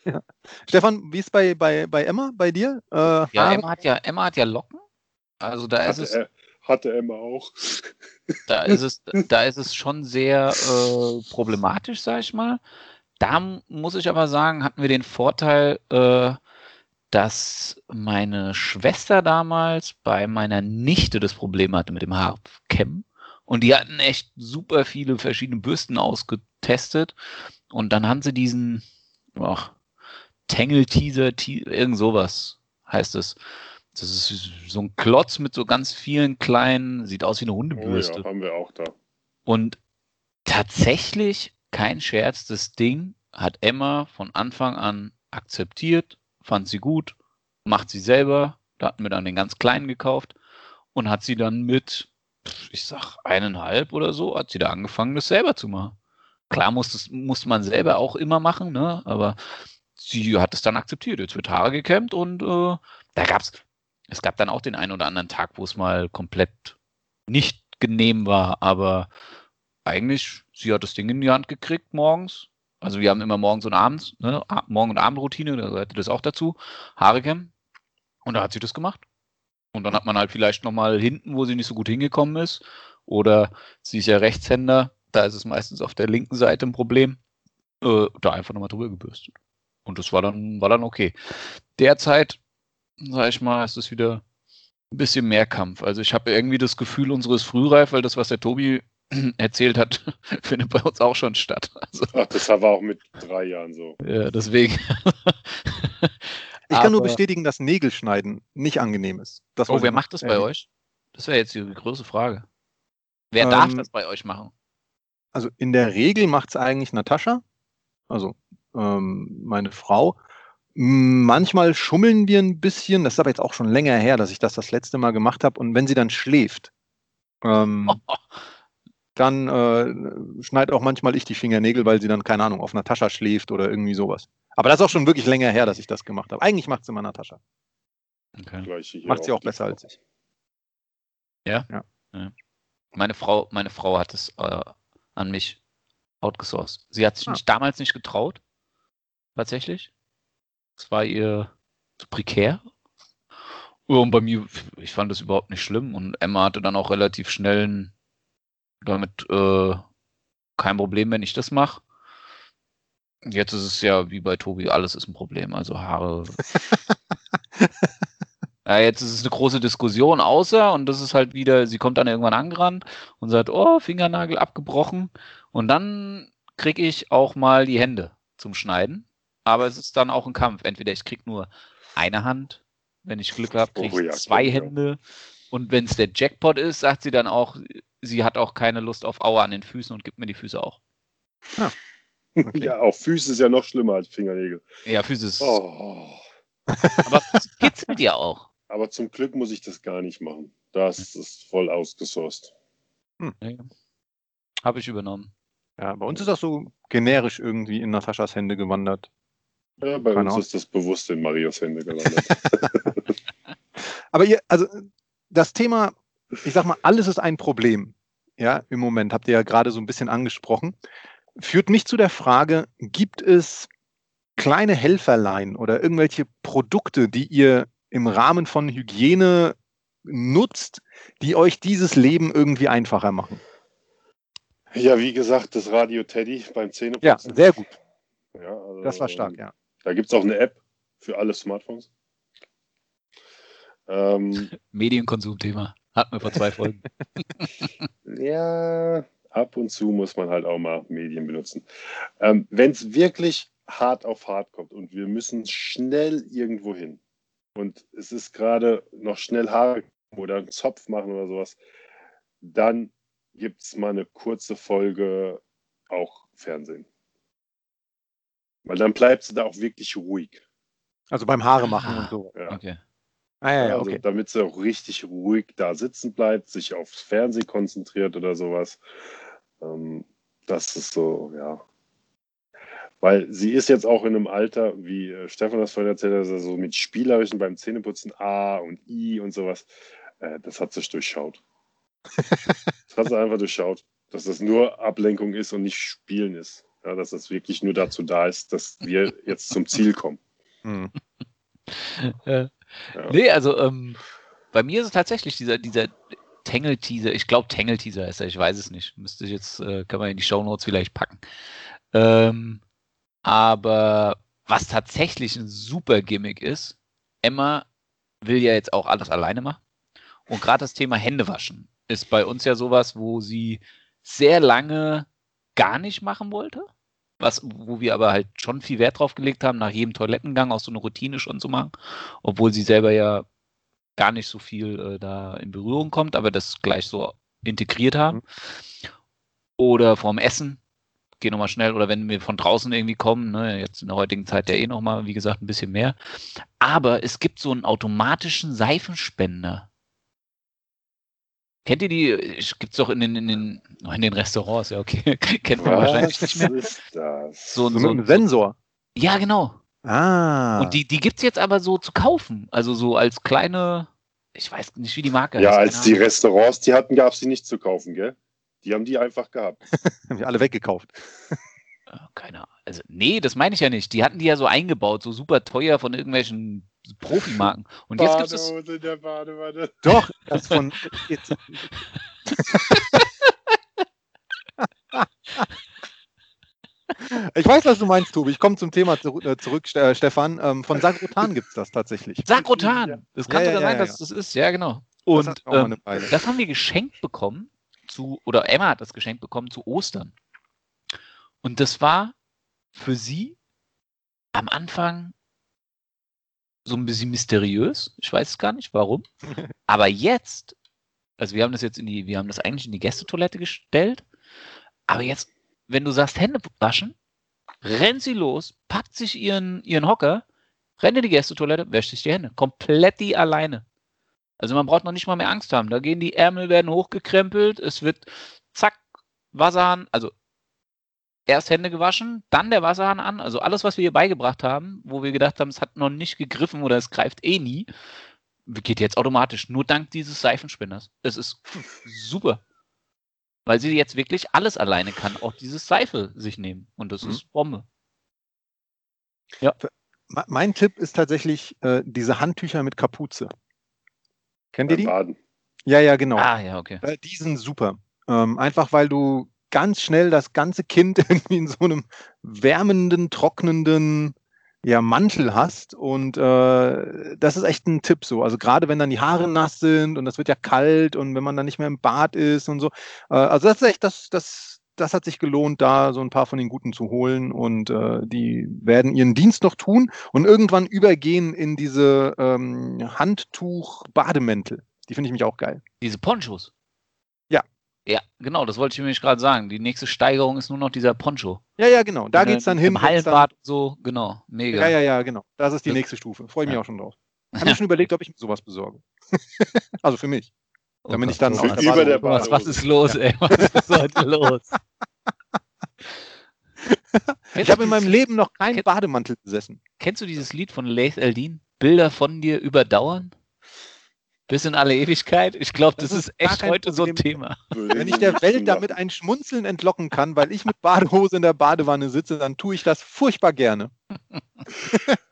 Ja. Stefan, wie ist bei, bei, bei Emma, bei dir? Äh, Ja, Haare? Emma hat ja, Emma hat ja Locken. Also da ist Hatte, es, er, hatte Emma auch. [laughs] da ist es, da ist es schon sehr äh, problematisch, sag ich mal. Da muss ich aber sagen, hatten wir den Vorteil, äh, dass meine Schwester damals bei meiner Nichte das Problem hatte mit dem Haarkämmen. Und die hatten echt super viele verschiedene Bürsten ausgetestet. Und dann haben sie diesen ach, Tangle-Teaser, Te irgend sowas heißt es. Das ist so ein Klotz mit so ganz vielen kleinen, sieht aus wie eine Oh Hundebürste. ja, haben wir auch da. Und tatsächlich, kein Scherz, das Ding hat Emma von Anfang an akzeptiert, fand sie gut, macht sie selber. Da hatten wir dann den ganz kleinen gekauft und hat sie dann mit, ich sag, eineinhalb oder so, hat sie da angefangen, das selber zu machen. Klar musste, es- musste man selber auch immer machen, ne? aber sie hat es dann akzeptiert. Jetzt wird Haare gekämmt und äh, da gab's, es gab dann auch den einen oder anderen Tag, wo es mal komplett nicht genehm war, aber eigentlich, sie hat das Ding in die Hand gekriegt morgens. Also wir haben immer morgens und abends, ne, Morgen- und Abendroutine, da gehörte das auch dazu, Haare kämmen. Und da hat sie das gemacht. Und dann hat man halt vielleicht nochmal hinten, wo sie nicht so gut hingekommen ist, oder sie ist ja Rechtshänder, da ist es meistens auf der linken Seite ein Problem, äh, da einfach nochmal drüber gebürstet. Und das war dann, war dann okay. Derzeit, sag ich mal, ist es wieder ein bisschen mehr Kampf. Also ich habe irgendwie das Gefühl, unsere ist frühreif, weil das, was der Tobi [clears throat] erzählt hat, [laughs] findet bei uns auch schon statt. [laughs] Also, Ach, das war auch mit drei Jahren so. ja, deswegen. Ich kann nur Aber- bestätigen, dass Nägelschneiden nicht angenehm ist. Das Oh, wer macht das bei erwähnen. euch? Das wäre jetzt die große Frage. Wer Ähm, darf das bei euch machen? Also in der Regel macht es eigentlich Natascha, also ähm, meine Frau. Manchmal schummeln wir ein bisschen, das ist aber jetzt auch schon länger her, dass ich das das letzte Mal gemacht habe. Und wenn sie dann schläft, ähm, [laughs] dann äh, schneid auch manchmal ich die Fingernägel, weil sie dann, keine Ahnung, auf Natascha schläft oder irgendwie sowas. Aber das ist auch schon wirklich länger her, dass ich das gemacht habe. Eigentlich macht es immer Natascha. Okay. Macht sie auch besser als ich. Meine Frau, meine Frau hat es äh, an mich outgesourced. Sie hat sich Ah. nicht, damals nicht getraut. Tatsächlich. Es war ihr zu prekär. Und bei mir, ich fand das überhaupt nicht schlimm. Und Emma hatte dann auch relativ schnell damit äh, kein Problem, wenn ich das mache. Jetzt ist es ja wie bei Tobi, alles ist ein Problem. Also Haare. [laughs] ja, jetzt ist es eine große Diskussion, außer, und das ist halt wieder, sie kommt dann irgendwann angerannt und sagt, oh, Fingernagel abgebrochen. Und dann kriege ich auch mal die Hände zum Schneiden. Aber es ist dann auch ein Kampf. Entweder ich kriege nur eine Hand, wenn ich Glück habe, kriege ich Oh ja, zwei. Hände. Und wenn es der Jackpot ist, sagt sie dann auch, sie hat auch keine Lust auf Aua an den Füßen und gibt mir die Füße auch. Okay. [laughs] Ja, auch Füße ist ja noch schlimmer als Fingernägel. Ja, Füße ist. Oh. [laughs] Aber es kitzelt ja auch. Aber zum Glück muss ich das gar nicht machen. Das ist voll ausgesourced. Habe ich übernommen. Ja, bei uns ist das so generisch irgendwie in Nataschas Hände gewandert. Ja, bei Keine uns Ahnung. ist das bewusst in Marios Hände gelandet. [laughs] [laughs] Aber ihr, also das Thema, ich sag mal, alles ist ein Problem. Ja, im Moment habt ihr ja gerade so ein bisschen angesprochen. Führt mich zu der Frage, gibt es kleine Helferlein oder irgendwelche Produkte, die ihr im Rahmen von Hygiene nutzt, die euch dieses Leben irgendwie einfacher machen? ja, wie gesagt, das Radio Teddy beim Ja, Zähneputzen. sehr gut. Ja, also, Das war stark, ähm, ja. Da gibt es auch eine App für alle Smartphones. Ähm, [laughs] Medienkonsumthema. Hatten wir vor zwei Folgen. [laughs] ja, ab und zu muss man halt auch mal Medien benutzen. Ähm, Wenn es wirklich hart auf hart kommt und wir müssen schnell irgendwo hin und es ist gerade noch schnell Haare oder einen Zopf machen oder sowas, dann gibt es mal eine kurze Folge auch Fernsehen. Weil dann bleibst du da auch wirklich ruhig. Also beim Haare machen Ah. und so. Ja. Okay. Ah, ja, ja, also, okay. damit sie auch richtig ruhig da sitzen bleibt, sich aufs Fernsehen konzentriert oder sowas. Ähm, das ist so, ja. Weil sie ist jetzt auch in einem Alter, wie äh, Stefan das vorhin erzählt hat, also so mit Spielerischen beim Zähneputzen A und I und sowas. Äh, das hat sich durchschaut. [laughs] das hat sie einfach durchschaut. Dass das nur Ablenkung ist und nicht Spielen ist. Ja, dass das wirklich nur dazu da ist, dass wir [laughs] jetzt zum Ziel kommen. Hm. [laughs] Äh, Ja. Nee, also ähm, bei mir ist es tatsächlich dieser, dieser Tangle-Teaser. Ich glaube, Tangle-Teaser ist er, ich weiß es nicht. Müsste ich jetzt, äh, kann man in die Shownotes vielleicht packen. Ähm, aber was tatsächlich ein super Gimmick ist, Emma will ja jetzt auch alles alleine machen. Und gerade das Thema Händewaschen ist bei uns ja sowas, wo sie sehr lange gar nicht machen wollte. Was, wo wir aber halt schon viel Wert drauf gelegt haben, nach jedem Toilettengang auch so eine Routine schon zu machen, obwohl sie selber ja gar nicht so viel äh, da in Berührung kommt, aber das gleich so integriert haben. Oder vorm Essen, geh nochmal schnell, oder wenn wir von draußen irgendwie kommen, ne, jetzt in der heutigen Zeit ja eh nochmal, wie gesagt, ein bisschen mehr. Aber es gibt so einen automatischen Seifenspender. Kennt ihr die? Gibt es doch in den, in, den, oh, in den Restaurants, ja, okay. [laughs] Kennt man wahrscheinlich nicht mehr. ist das? So, So so, ein- Sensor. ja, genau. Ah. Und die, die gibt es jetzt aber so zu kaufen. Also so als kleine, ich weiß nicht, wie die Marke Ja, heißt. als keine die. Restaurants die hatten, gab es die nicht zu kaufen, gell? Die haben die einfach gehabt. [laughs] haben wir alle weggekauft. Äh, Keine Ahnung. Also, nee, das meine ich ja nicht. Die hatten die ja so eingebaut, so super teuer von irgendwelchen Profimarken. Und jetzt gibt es. Der Badewanne. Doch, das von. [laughs] Ich weiß, was du meinst, Tobi. Ich komme zum Thema zurück, äh, zurück Ste- Stefan. Ähm, von [laughs] Sagrotan gibt es das tatsächlich. Sakrotan. Das kann Ja, ja, sogar ja, sein, ja, dass das ist. Ja, genau. Das Und mal ähm, das haben wir geschenkt bekommen zu, oder Emma hat das geschenkt bekommen zu Ostern. Und das war für sie am Anfang so ein bisschen mysteriös. Ich weiß es gar nicht, warum. [laughs] Aber jetzt, also wir haben das jetzt in die, wir haben das eigentlich in die Gästetoilette gestellt. Aber jetzt, wenn du sagst Hände waschen, rennt sie los, packt sich ihren, ihren Hocker, rennt in die Gästetoilette, wäscht sich die Hände. Komplett die alleine. Also man braucht noch nicht mal mehr Angst haben. Da gehen die Ärmel, werden hochgekrempelt, es wird zack, Wasserhahn, also erst Hände gewaschen, dann der Wasserhahn an. Also alles, was wir ihr beigebracht haben, wo wir gedacht haben, es hat noch nicht gegriffen oder es greift eh nie, geht jetzt automatisch. Nur dank dieses Seifenspinners. Es ist super. Weil sie jetzt wirklich alles alleine kann, auch dieses Seife sich nehmen. Und das Mhm. ist Bombe. Me- Mein Tipp ist tatsächlich äh, diese Handtücher mit Kapuze. Kennt ihr die? Baden. Ja, ja, genau. Ah, ja, okay. Die sind super. Ähm, einfach weil du ganz schnell das ganze Kind [laughs] irgendwie in so einem wärmenden, trocknenden ja, Mantel hast. Und äh, das ist echt ein Tipp so. Also gerade wenn dann die Haare nass sind und das wird ja kalt und wenn man dann nicht mehr im Bad ist und so. Äh, also das ist echt, das, das, das hat sich gelohnt, da so ein paar von den Guten zu holen. Und äh, die werden ihren Dienst noch tun und irgendwann übergehen in diese ähm, Handtuch-Bademäntel. Die finde ich mich auch geil. Diese Ponchos. Ja. Ja, genau, das wollte ich nämlich gerade sagen. Die nächste Steigerung ist nur noch dieser Poncho. Ja, ja, genau. Da der- geht's dann hin. Hallenbad und so, genau. Mega. Ja, ja, ja, genau. Das ist die Das- nächste Stufe. Freue ich mich Ja. auch schon drauf. [laughs] Ich habe mir schon überlegt, ob ich mir sowas besorge. [laughs] also für mich. Oh damit Gott, ich dann auf Für über der Thomas, was Badehose. ist los, ey? Was ist heute los? [laughs] Ich habe in meinem Leben noch keinen Bademantel besessen. Kennst du dieses Lied von Laith Eldin? Bilder von dir überdauern? Bis in alle Ewigkeit? Ich glaube, das, Das ist echt heute so ein Problem. Thema. Wenn ich der Welt damit ein Schmunzeln entlocken kann, weil ich mit Badehose in der Badewanne sitze, dann tue ich das furchtbar gerne. [laughs]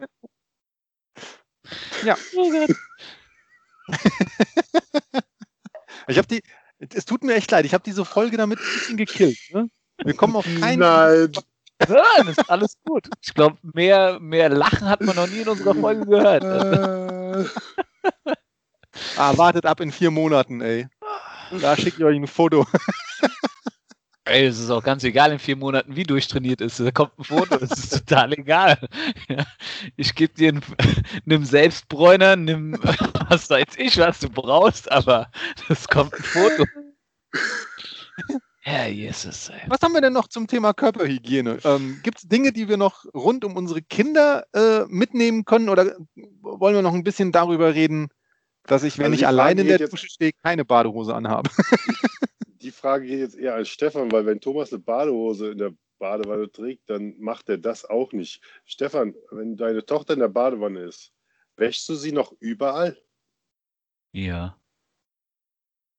Oh Gott. Ich habe die, es tut mir echt leid, ich habe diese Folge damit ein bisschen gekillt. Ne? Wir kommen auf keinen. Nein. Ja, das ist alles gut. Ich glaube, mehr, mehr Lachen hat man noch nie in unserer Folge gehört. Äh, [laughs] [laughs] Ah, wartet ab in vier Monaten, ey. Da schicke ich euch ein Foto. [laughs] Ey, es ist auch ganz egal in vier Monaten, wie durchtrainiert ist. Da kommt ein Foto, das ist total egal. Ja, ich gebe dir einen, [laughs] nimm Selbstbräuner, nimm [laughs] was weiß ich, was du brauchst, aber es kommt ein Foto. Herr Jesus, ey. Was haben wir denn noch zum Thema Körperhygiene? Ähm, Gibt es Dinge, die wir noch rund um unsere Kinder äh, mitnehmen können? Oder wollen wir noch ein bisschen darüber reden, dass ich, wenn Also ich allein in der jetzt- Dusche stehe, keine Badehose anhabe? Die Frage geht jetzt eher an Stefan, weil wenn Thomas eine Badehose in der Badewanne trägt, dann macht er das auch nicht. Stefan, wenn deine Tochter in der Badewanne ist, wäschst du sie noch überall? Ja.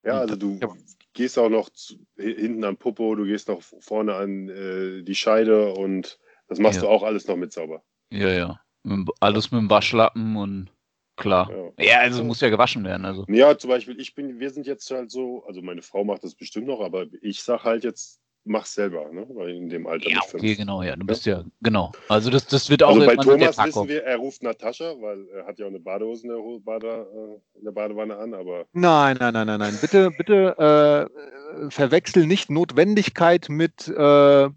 Ja, also du Ja. gehst auch noch zu, hinten am Popo, du gehst noch vorne an äh, die Scheide und das machst Ja. du auch alles noch mit sauber. Ja, ja. Alles mit dem Waschlappen und klar. Ja. Ja, also muss ja gewaschen werden. Also. Ja, zum Beispiel, ich bin, wir sind jetzt halt so, also meine Frau macht das bestimmt noch, aber ich sag halt jetzt, mach's selber, ne? Weil in dem Alter Ja, okay, genau, ja. Du bist ja, genau. Also das, das wird auch Also bei Thomas wissen wir, er ruft Natascha, weil er hat ja auch eine Badehose in der, Bade, äh, in der Badewanne an, aber Nein, nein, nein, nein, nein. Bitte, bitte äh, verwechsel nicht Notwendigkeit mit äh,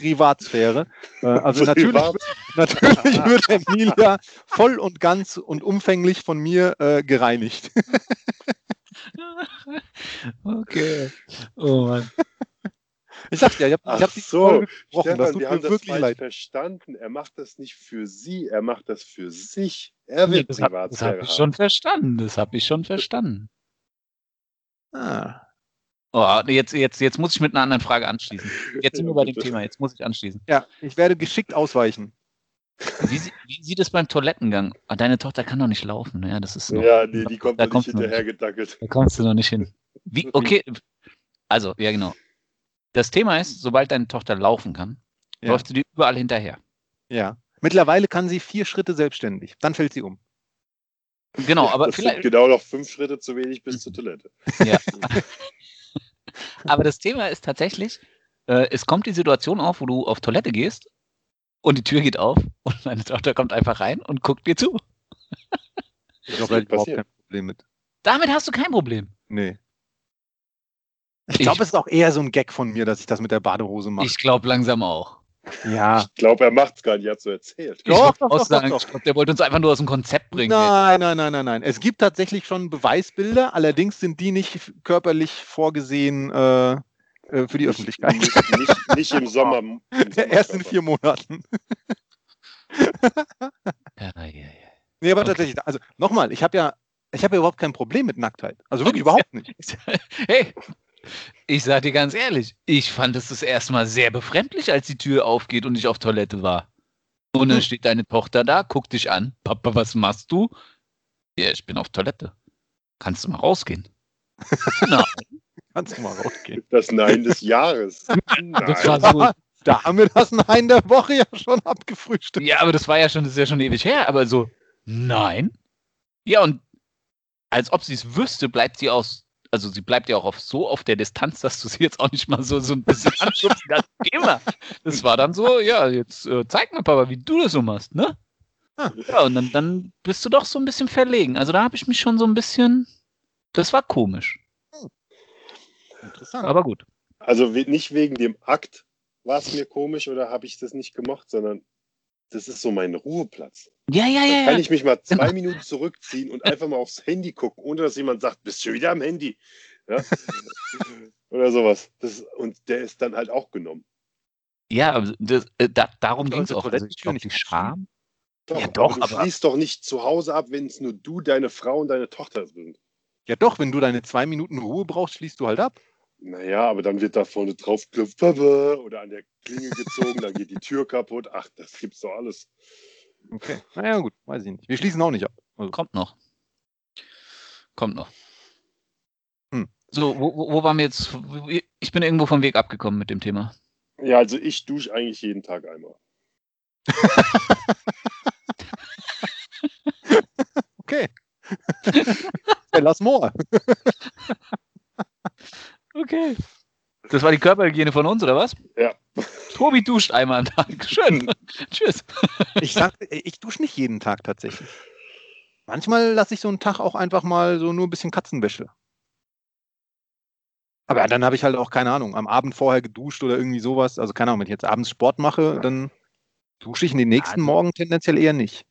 Privatsphäre. Äh, also natürlich, Privat? natürlich wird [laughs] Emilia voll und ganz und umfänglich von mir äh, gereinigt. [laughs] okay. Oh Mann. Ich sag's ja, ich habe hab die so, Folge gesprochen. Stefan, Das tut wir haben das wirklich falsch leid. verstanden. Er macht das nicht für sie, er macht das für sich. Er will das habe hab Privatsphäre ich schon verstanden. Das habe ich schon verstanden. Ah. Oh, jetzt, jetzt, jetzt muss ich mit einer anderen Frage anschließen. Jetzt sind Ja, wir bei dem. Thema. Jetzt muss ich anschließen. Ja, ich werde geschickt ausweichen. Wie, wie sieht es beim Toilettengang? Ah, Deine Tochter kann doch nicht laufen. Ne? Das ist noch, Ja, nee, die kommt da nicht kommst du noch hinterher gedackelt. Da kommst du noch nicht hin. Wie, okay, also, ja genau. Das Thema ist, sobald deine Tochter laufen kann, Ja. läuft sie dir überall hinterher. Ja. Mittlerweile kann sie vier Schritte selbstständig. Dann fällt sie um. Genau, aber das vielleicht, sind genau noch fünf Schritte zu wenig bis zur Toilette. Ja. [laughs] [laughs] Aber das Thema ist tatsächlich, äh, es kommt die Situation auf, wo du auf Toilette gehst und die Tür geht auf und deine Tochter kommt einfach rein und guckt dir zu. Ich glaube, da hätte ich überhaupt kein Problem mit. Damit hast du kein Problem. Nee. Ich glaube, es ist auch eher so ein Gag von mir, dass ich das mit der Badehose mache. Ich glaube langsam auch. Ja. Ich glaube, er macht es gar nicht, er hat so erzählt. Ich Doch, doch, doch, doch, ich glaub, der wollte uns einfach nur aus dem Konzept bringen. Nein, nein, nein, nein, nein. Es gibt tatsächlich schon Beweisbilder, allerdings sind die nicht körperlich vorgesehen äh, äh, für die Öffentlichkeit. Nicht, nicht, nicht im Sommer. Im [laughs] Sommer Erst in vier Monaten. Ja, ja, ja. Nee, aber Okay. tatsächlich, also nochmal, ich habe ja, ich habe ja überhaupt kein Problem mit Nacktheit. Also wirklich überhaupt nicht. [laughs] Hey, ich sag dir ganz ehrlich, ich fand es das erste Mal sehr befremdlich, als die Tür aufgeht und ich auf Toilette war. Und dann Hm. steht deine Tochter da, guckt dich an. Papa, was machst du? Ja, ich bin auf Toilette. Kannst du mal rausgehen? [laughs] Nein, Kannst du mal rausgehen. Das Nein des Jahres. [laughs] Nein. das war so. Da haben wir das Nein der Woche ja schon abgefrühstückt. Ja, aber das war ja schon, das ist ja schon ewig her. Aber so, nein. Ja, und als ob sie es wüsste, bleibt sie aus, also sie bleibt ja auch auf, so auf der Distanz, dass du sie jetzt auch nicht mal so, so ein bisschen [laughs] anschubst. Das Thema. Das war dann so, ja, jetzt äh, zeig mal, Papa, wie du das so machst, ne? Ah. Ja, und dann, dann bist du doch so ein bisschen verlegen. Also da habe ich mich schon so ein bisschen, das war komisch. Interessant. Aber gut. Also nicht wegen dem Akt war es mir komisch oder habe ich das nicht gemacht, sondern das ist so mein Ruheplatz. Ja, ja, Da ja, kann ja. ich mich mal zwei Genau. Minuten zurückziehen und einfach mal aufs Handy gucken, ohne dass jemand sagt, bist du wieder am Handy? Ja? [laughs] Oder sowas. Das, und der ist dann halt auch genommen. Ja, aber das, äh, da, darum ging es auch. Also ich glaube, nicht die? Scham. Doch, Ja, doch, aber du aber- schließt doch nicht zu Hause ab, wenn es nur du, deine Frau und deine Tochter sind. Ja doch, wenn du deine zwei Minuten Ruhe brauchst, schließt du halt ab. Naja, aber dann wird da vorne drauf oder an der Klinge gezogen, dann geht die Tür kaputt. Ach, das gibt's doch alles. Okay. Naja, gut, weiß ich nicht. Wir schließen auch nicht ab. Kommt noch. Kommt noch. Hm. So, wo, wo wo waren wir jetzt? Ich bin irgendwo vom Weg abgekommen mit dem Thema. Ja, also ich dusche eigentlich jeden Tag einmal. [laughs] Okay. [laughs] lass more. Okay. Das war die Körperhygiene von uns, oder was? Ja. Tobi duscht einmal am Tag. [laughs] Schön. Tschüss. Ich sag, ich dusche nicht jeden Tag tatsächlich. Manchmal lasse ich so einen Tag auch einfach mal so nur ein bisschen Katzenwäsche. Aber dann habe ich halt auch keine Ahnung, am Abend vorher geduscht oder irgendwie sowas. Also keine Ahnung, wenn ich jetzt abends Sport mache, dann dusche ich in den nächsten Also- Morgen tendenziell eher nicht.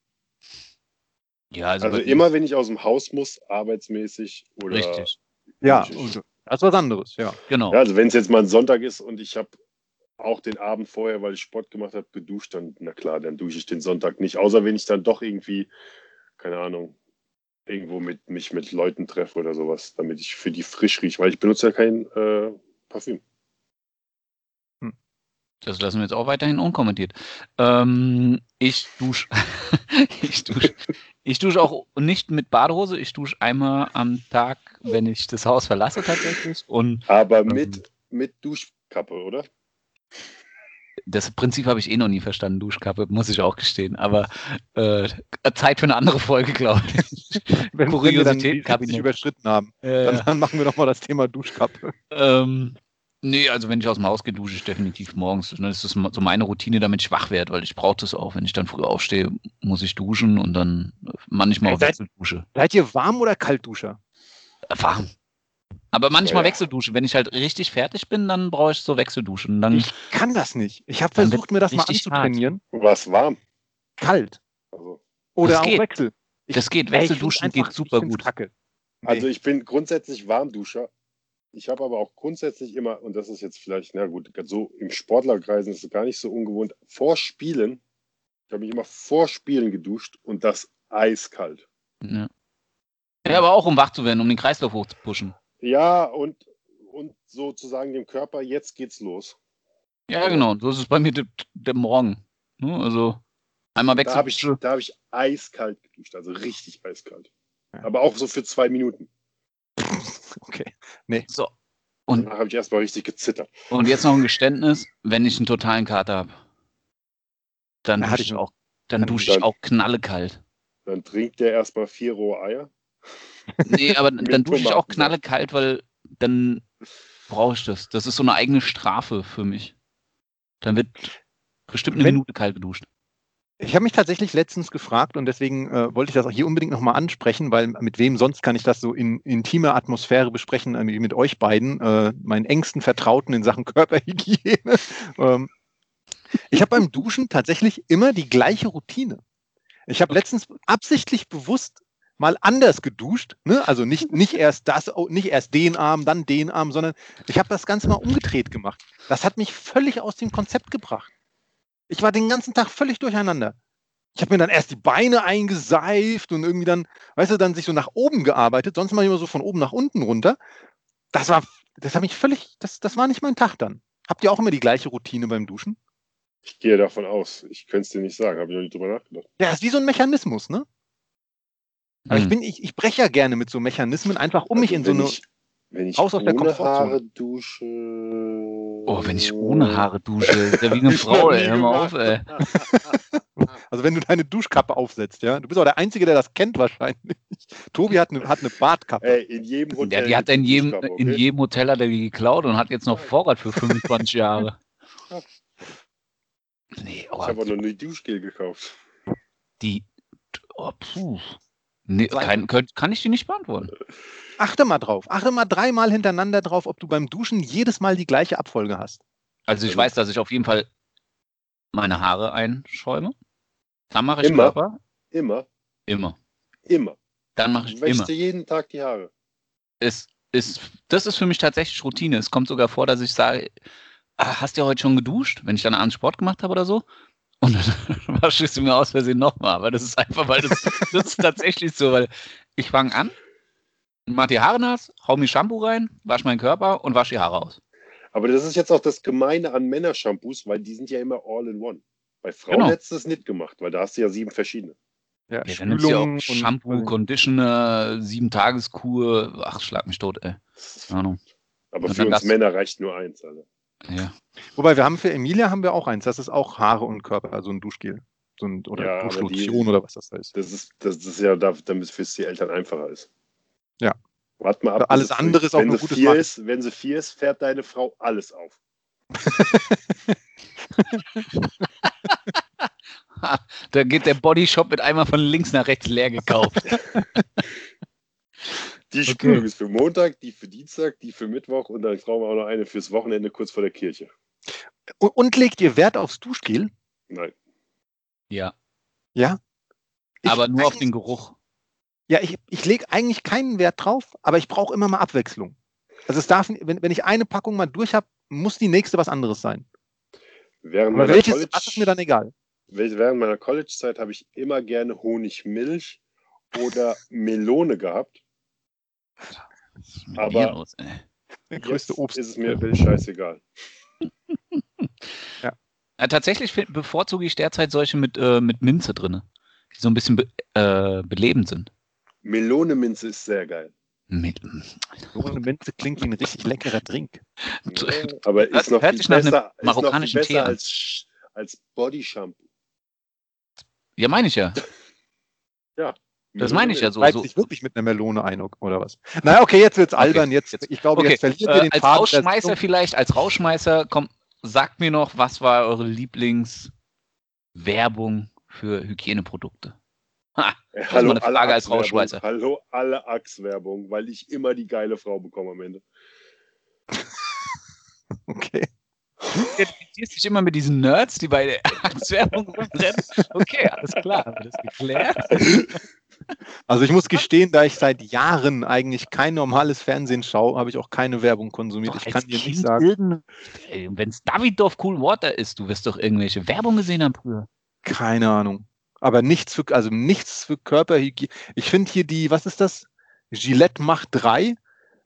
Ja, also, Also immer, wenn ich aus dem Haus muss, arbeitsmäßig oder. Richtig. Ja, und das ist was anderes, ja. Genau. Ja, also wenn es jetzt mal ein Sonntag ist und ich habe auch den Abend vorher, weil ich Sport gemacht habe, geduscht, dann, na klar, dann dusche ich den Sonntag nicht. Außer wenn ich dann doch irgendwie, keine Ahnung, irgendwo mit mich mit Leuten treffe oder sowas, damit ich für die frisch rieche, weil ich benutze ja kein äh, Parfüm. Das lassen wir jetzt auch weiterhin unkommentiert. Ähm, ich dusche. [laughs] ich dusche. Ich dusche auch nicht mit Badehose. Ich dusche einmal am Tag, wenn ich das Haus verlasse tatsächlich. Und Aber Ähm. mit, mit Duschkappe, oder? das Prinzip habe ich eh noch nie verstanden, Duschkappe, muss ich auch gestehen. Aber äh, Zeit für eine andere Folge, glaube ich. Wenn, [laughs] wenn wir dann die Kuriositätenkabinett. 70 überschritten haben, Äh, dann, dann machen wir nochmal das Thema Duschkappe. Ähm, nee, also wenn ich aus dem Haus gehe, dusche ich definitiv morgens. Dann ist das so meine Routine, damit ich wach werde, weil ich brauche das auch. Wenn ich dann früh aufstehe, muss ich duschen und dann manchmal auch Wechseldusche. Seid ihr warm oder Kaltduscher? Äh, Warm. Aber manchmal Ja. Wechseldusche. Wenn ich halt richtig fertig bin, dann brauche ich so Wechselduschen. Dann, Ich kann das nicht. Ich habe versucht, mir das mal anzutrainieren. Was warm? Kalt. Also, Oder Das auch geht. Wechsel. Ich- das geht. Wechselduschen geht super gut. Kacke. Nee. also ich bin grundsätzlich Warmduscher. Ich habe aber auch grundsätzlich immer, und das ist jetzt vielleicht, na gut, so im Sportlerkreisen ist es gar nicht so ungewohnt, vor Spielen, ich habe mich immer vor Spielen geduscht und das eiskalt. Ja. ja, aber auch um wach zu werden, um den Kreislauf hochzupushen. Ja, und, und sozusagen dem Körper, jetzt geht's los. Ja, genau. So ist es bei mir der, der Morgen. Ne? Also einmal Da habe ich, da hab ich eiskalt geduscht, also richtig eiskalt. Ja. Aber auch so für zwei Minuten. [laughs] Okay. So. Und Da habe ich erstmal richtig gezittert. Und jetzt noch ein Geständnis, wenn ich einen totalen Kater habe, dann dusche ich auch, dann Dann- dusche ich dann- auch knallekalt. Dann trinkt der erstmal vier rohe Eier. Nee, aber [laughs] dann dusche ich auch knallekalt, weil dann brauche ich das. Das ist so eine eigene Strafe für mich. Dann wird bestimmt eine Wenn- Minute kalt geduscht. Ich habe mich tatsächlich letztens gefragt und deswegen äh, wollte ich das auch hier unbedingt nochmal ansprechen, weil mit wem sonst kann ich das so in intime Atmosphäre besprechen, äh, wie mit euch beiden, äh, meinen engsten Vertrauten in Sachen Körperhygiene. [laughs] ähm, ich habe beim Duschen tatsächlich immer die gleiche Routine. Ich habe letztens absichtlich bewusst mal anders geduscht, ne? also nicht, nicht, erst das, oh, nicht erst den Arm, dann den Arm, sondern ich habe das Ganze mal umgedreht gemacht. Das hat mich völlig aus dem Konzept gebracht. Ich war den ganzen Tag völlig durcheinander. Ich habe mir dann erst die Beine eingeseift und irgendwie dann, weißt du, dann sich so nach oben gearbeitet. Sonst mache ich immer so von oben nach unten runter. Das war, das hat mich völlig, das, das war nicht mein Tag dann. Habt ihr auch immer die gleiche Routine beim Duschen? Ich gehe davon aus. Ich könnte es dir nicht sagen. Habe ich noch nicht drüber nachgedacht. Ja, ist wie so ein Mechanismus, ne? Aber hm. ich bin, ich, ich breche ja gerne mit so Mechanismen, einfach um also mich in so eine. Ich, wenn ich raus aus der Haare dusche. Oh, wenn ich ohne Haare dusche, ist ja wie eine [laughs] Frau, ey. Hör mal auf, ey. [laughs] Also wenn du deine Duschkappe aufsetzt, ja. Du bist auch der Einzige, der das kennt wahrscheinlich. [laughs] Tobi hat eine, hat eine Bartkappe. Ey, in jedem Hotel. Ja, die hat in jedem, okay? in jedem Hotel hat er die geklaut und hat jetzt noch Vorrat für 25 Jahre. Nee, oh, ich habe auch noch eine Duschgel gekauft. Die. Oh, puh. Nee, kann, kann ich die nicht beantworten. Achte mal drauf. Achte mal dreimal hintereinander drauf, ob du beim Duschen jedes Mal die gleiche Abfolge hast. Also ich weiß, dass ich auf jeden Fall meine Haare einschäume. Dann mache ich immer. Körper. Immer. Immer. Immer. Dann mache ich Wäschst immer. du jeden Tag die Haare? Es ist, das ist für mich tatsächlich Routine. Es kommt sogar vor, dass ich sage, ah, hast du heute schon geduscht? Wenn ich dann abends Sport gemacht habe oder so. Und dann [laughs] ich sie mir aus Versehen nochmal. Aber das ist einfach, weil das, das ist tatsächlich so, weil ich fange an, mach die Haare nass, hau mir Shampoo rein, wasche meinen Körper und wasche die Haare aus. Aber das ist jetzt auch das Gemeine an Männershampoos, weil die sind ja immer all in one. Bei Frauen genau. hättest du es nicht gemacht, weil da hast du ja sieben verschiedene. Ja, ja dann du ja auch Shampoo, Conditioner, sieben Tageskur, ach, schlag mich tot, ey. Ahnung. Aber für uns Männer reicht nur eins, Alter. Ja. Wobei wir haben für Emilia haben wir auch eins, das ist auch Haare und Körper, also ein Duschgel. So ein, oder ja, Duschlotion oder was das heißt. Das ist, das ist ja, damit es für die Eltern einfacher ist. Ja. Warte mal ab. Alles andere ist auch nur gutes vier ist, Wenn sie vier ist, fährt deine Frau alles auf. [laughs] [laughs] da geht der Bodyshop mit einmal von links nach rechts leer gekauft. [laughs] Die Spülung okay. ist für Montag, die für Dienstag, die für Mittwoch und dann brauchen wir auch noch eine fürs Wochenende kurz vor der Kirche. Und, und legt ihr Wert aufs Duschgel? Nein. Ja. Ja? Ich aber nur auf den Geruch. Ja, ich, ich lege eigentlich keinen Wert drauf, aber ich brauche immer mal Abwechslung. Also es darf, wenn, wenn ich eine Packung mal durch habe, muss die nächste was anderes sein. Während aber welches College, das ist mir dann egal. Während meiner College-Zeit habe ich immer gerne Honigmilch oder Melone gehabt. Aber los, der größte Obst ist es mir scheißegal. [laughs] ja. ja. Tatsächlich bevorzuge ich derzeit solche mit, äh, mit Minze drin, die so ein bisschen be äh, belebend sind. Melone-Minze ist sehr geil. Melone-Minze klingt wie ein richtig leckerer Drink. Ja, [laughs] aber ist noch Hört viel besser, marokkanischen ist noch viel besser als, als Body Shampoo. Ja, meine ich ja. ja. Das meine ich ja so. Reibt so. sich wirklich mit einer Melone ein oder was? Naja, okay, jetzt wird's albern. Jetzt, ich glaube, okay. jetzt verliert ihr äh, den Als Faden Rausschmeißer vielleicht, als Rausschmeißer, komm, sagt mir noch, was war eure Lieblingswerbung für Hygieneprodukte? Ha, das hallo, ist eine Frage als Rausschmeißer. Hallo, alle Axe-Werbung, weil ich immer die geile Frau bekomme am Ende. [laughs] okay. Du identifizierst dich immer mit diesen Nerds, die bei der [laughs] Axe-Werbung rumrennen. Okay, alles klar, haben wir das geklärt. [laughs] Also ich muss gestehen, da ich seit Jahren eigentlich kein normales Fernsehen schaue, habe ich auch keine Werbung konsumiert. Doch, ich kann dir nicht sagen. Wenn es Davidoff Cool Water ist, du wirst doch irgendwelche Werbung gesehen haben früher. Keine Ahnung. Aber nichts für, also nichts für Körperhygiene. Ich finde hier die, was ist das? Gillette Macht 3.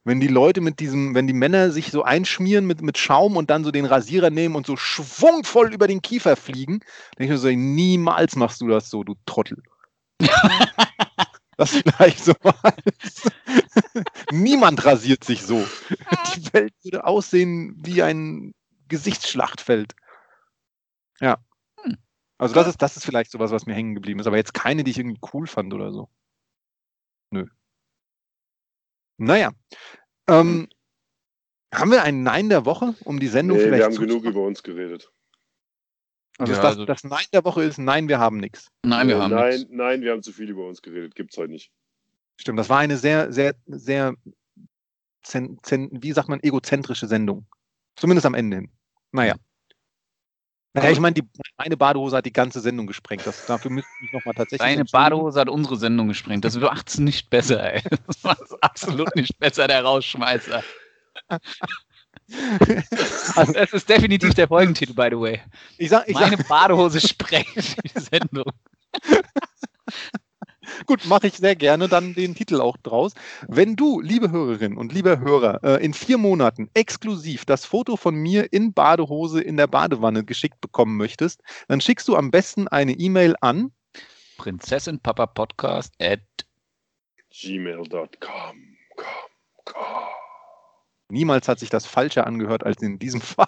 Wenn die Leute mit diesem, wenn die Männer sich so einschmieren mit, mit Schaum und dann so den Rasierer nehmen und so schwungvoll über den Kiefer fliegen, denke ich mir so, niemals machst du das so, du Trottel. [laughs] das vielleicht so als. Niemand rasiert sich so. Die Welt würde aussehen wie ein Gesichtsschlachtfeld. Ja. Hm. Also das ist, das ist vielleicht sowas, was mir hängen geblieben ist, aber jetzt keine, die ich irgendwie cool fand oder so. Nö. Naja. Ähm, haben wir ein Nein der Woche, um die Sendung nee, vielleicht wir haben genug über uns geredet. Also, Ja, das, also- das Nein der Woche ist Nein, wir haben nichts. Nein, wir Äh, haben nein, nichts. nein, wir haben zu viel über uns geredet. Gibt's heute nicht. Stimmt, das war eine sehr, sehr, sehr, zen, zen, wie sagt man, egozentrische Sendung. Zumindest am Ende hin. Naja. Naja, ich meine, die, meine Badehose hat die ganze Sendung gesprengt. Das, dafür müsste ich mich nochmal tatsächlich. Deine. Badehose hat unsere Sendung gesprengt. Das macht's nicht besser, ey. Das macht's absolut nicht besser, der Rausschmeißer. [laughs] Also, Das ist definitiv der Folgentitel, by the way. ich sag, ich Meine sag, Badehose sprengt die Sendung. [laughs] gut, mache ich sehr gerne dann den Titel auch draus. Wenn du, liebe Hörerinnen und lieber Hörer, äh, in vier Monaten exklusiv das Foto von mir in Badehose in der Badewanne geschickt bekommen möchtest, dann schickst du am besten eine E-Mail an Prinzessin Papa Podcast at Gmail.com. Niemals hat sich das falscher angehört als in diesem [laughs] Fall.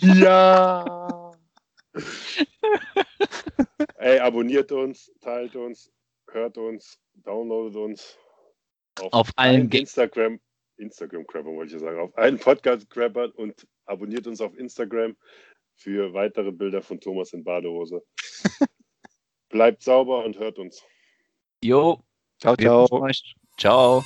Ja. Ey, abonniert uns, teilt uns, hört uns, downloadet uns. Auf allen Ge- Instagram, Instagram Crapper wollte ich ja sagen, auf allen Podcast Crappern und abonniert uns auf Instagram für weitere Bilder von Thomas in Badehose. [laughs] Bleibt sauber und hört uns. Jo. Ciao, ciao. Ciao.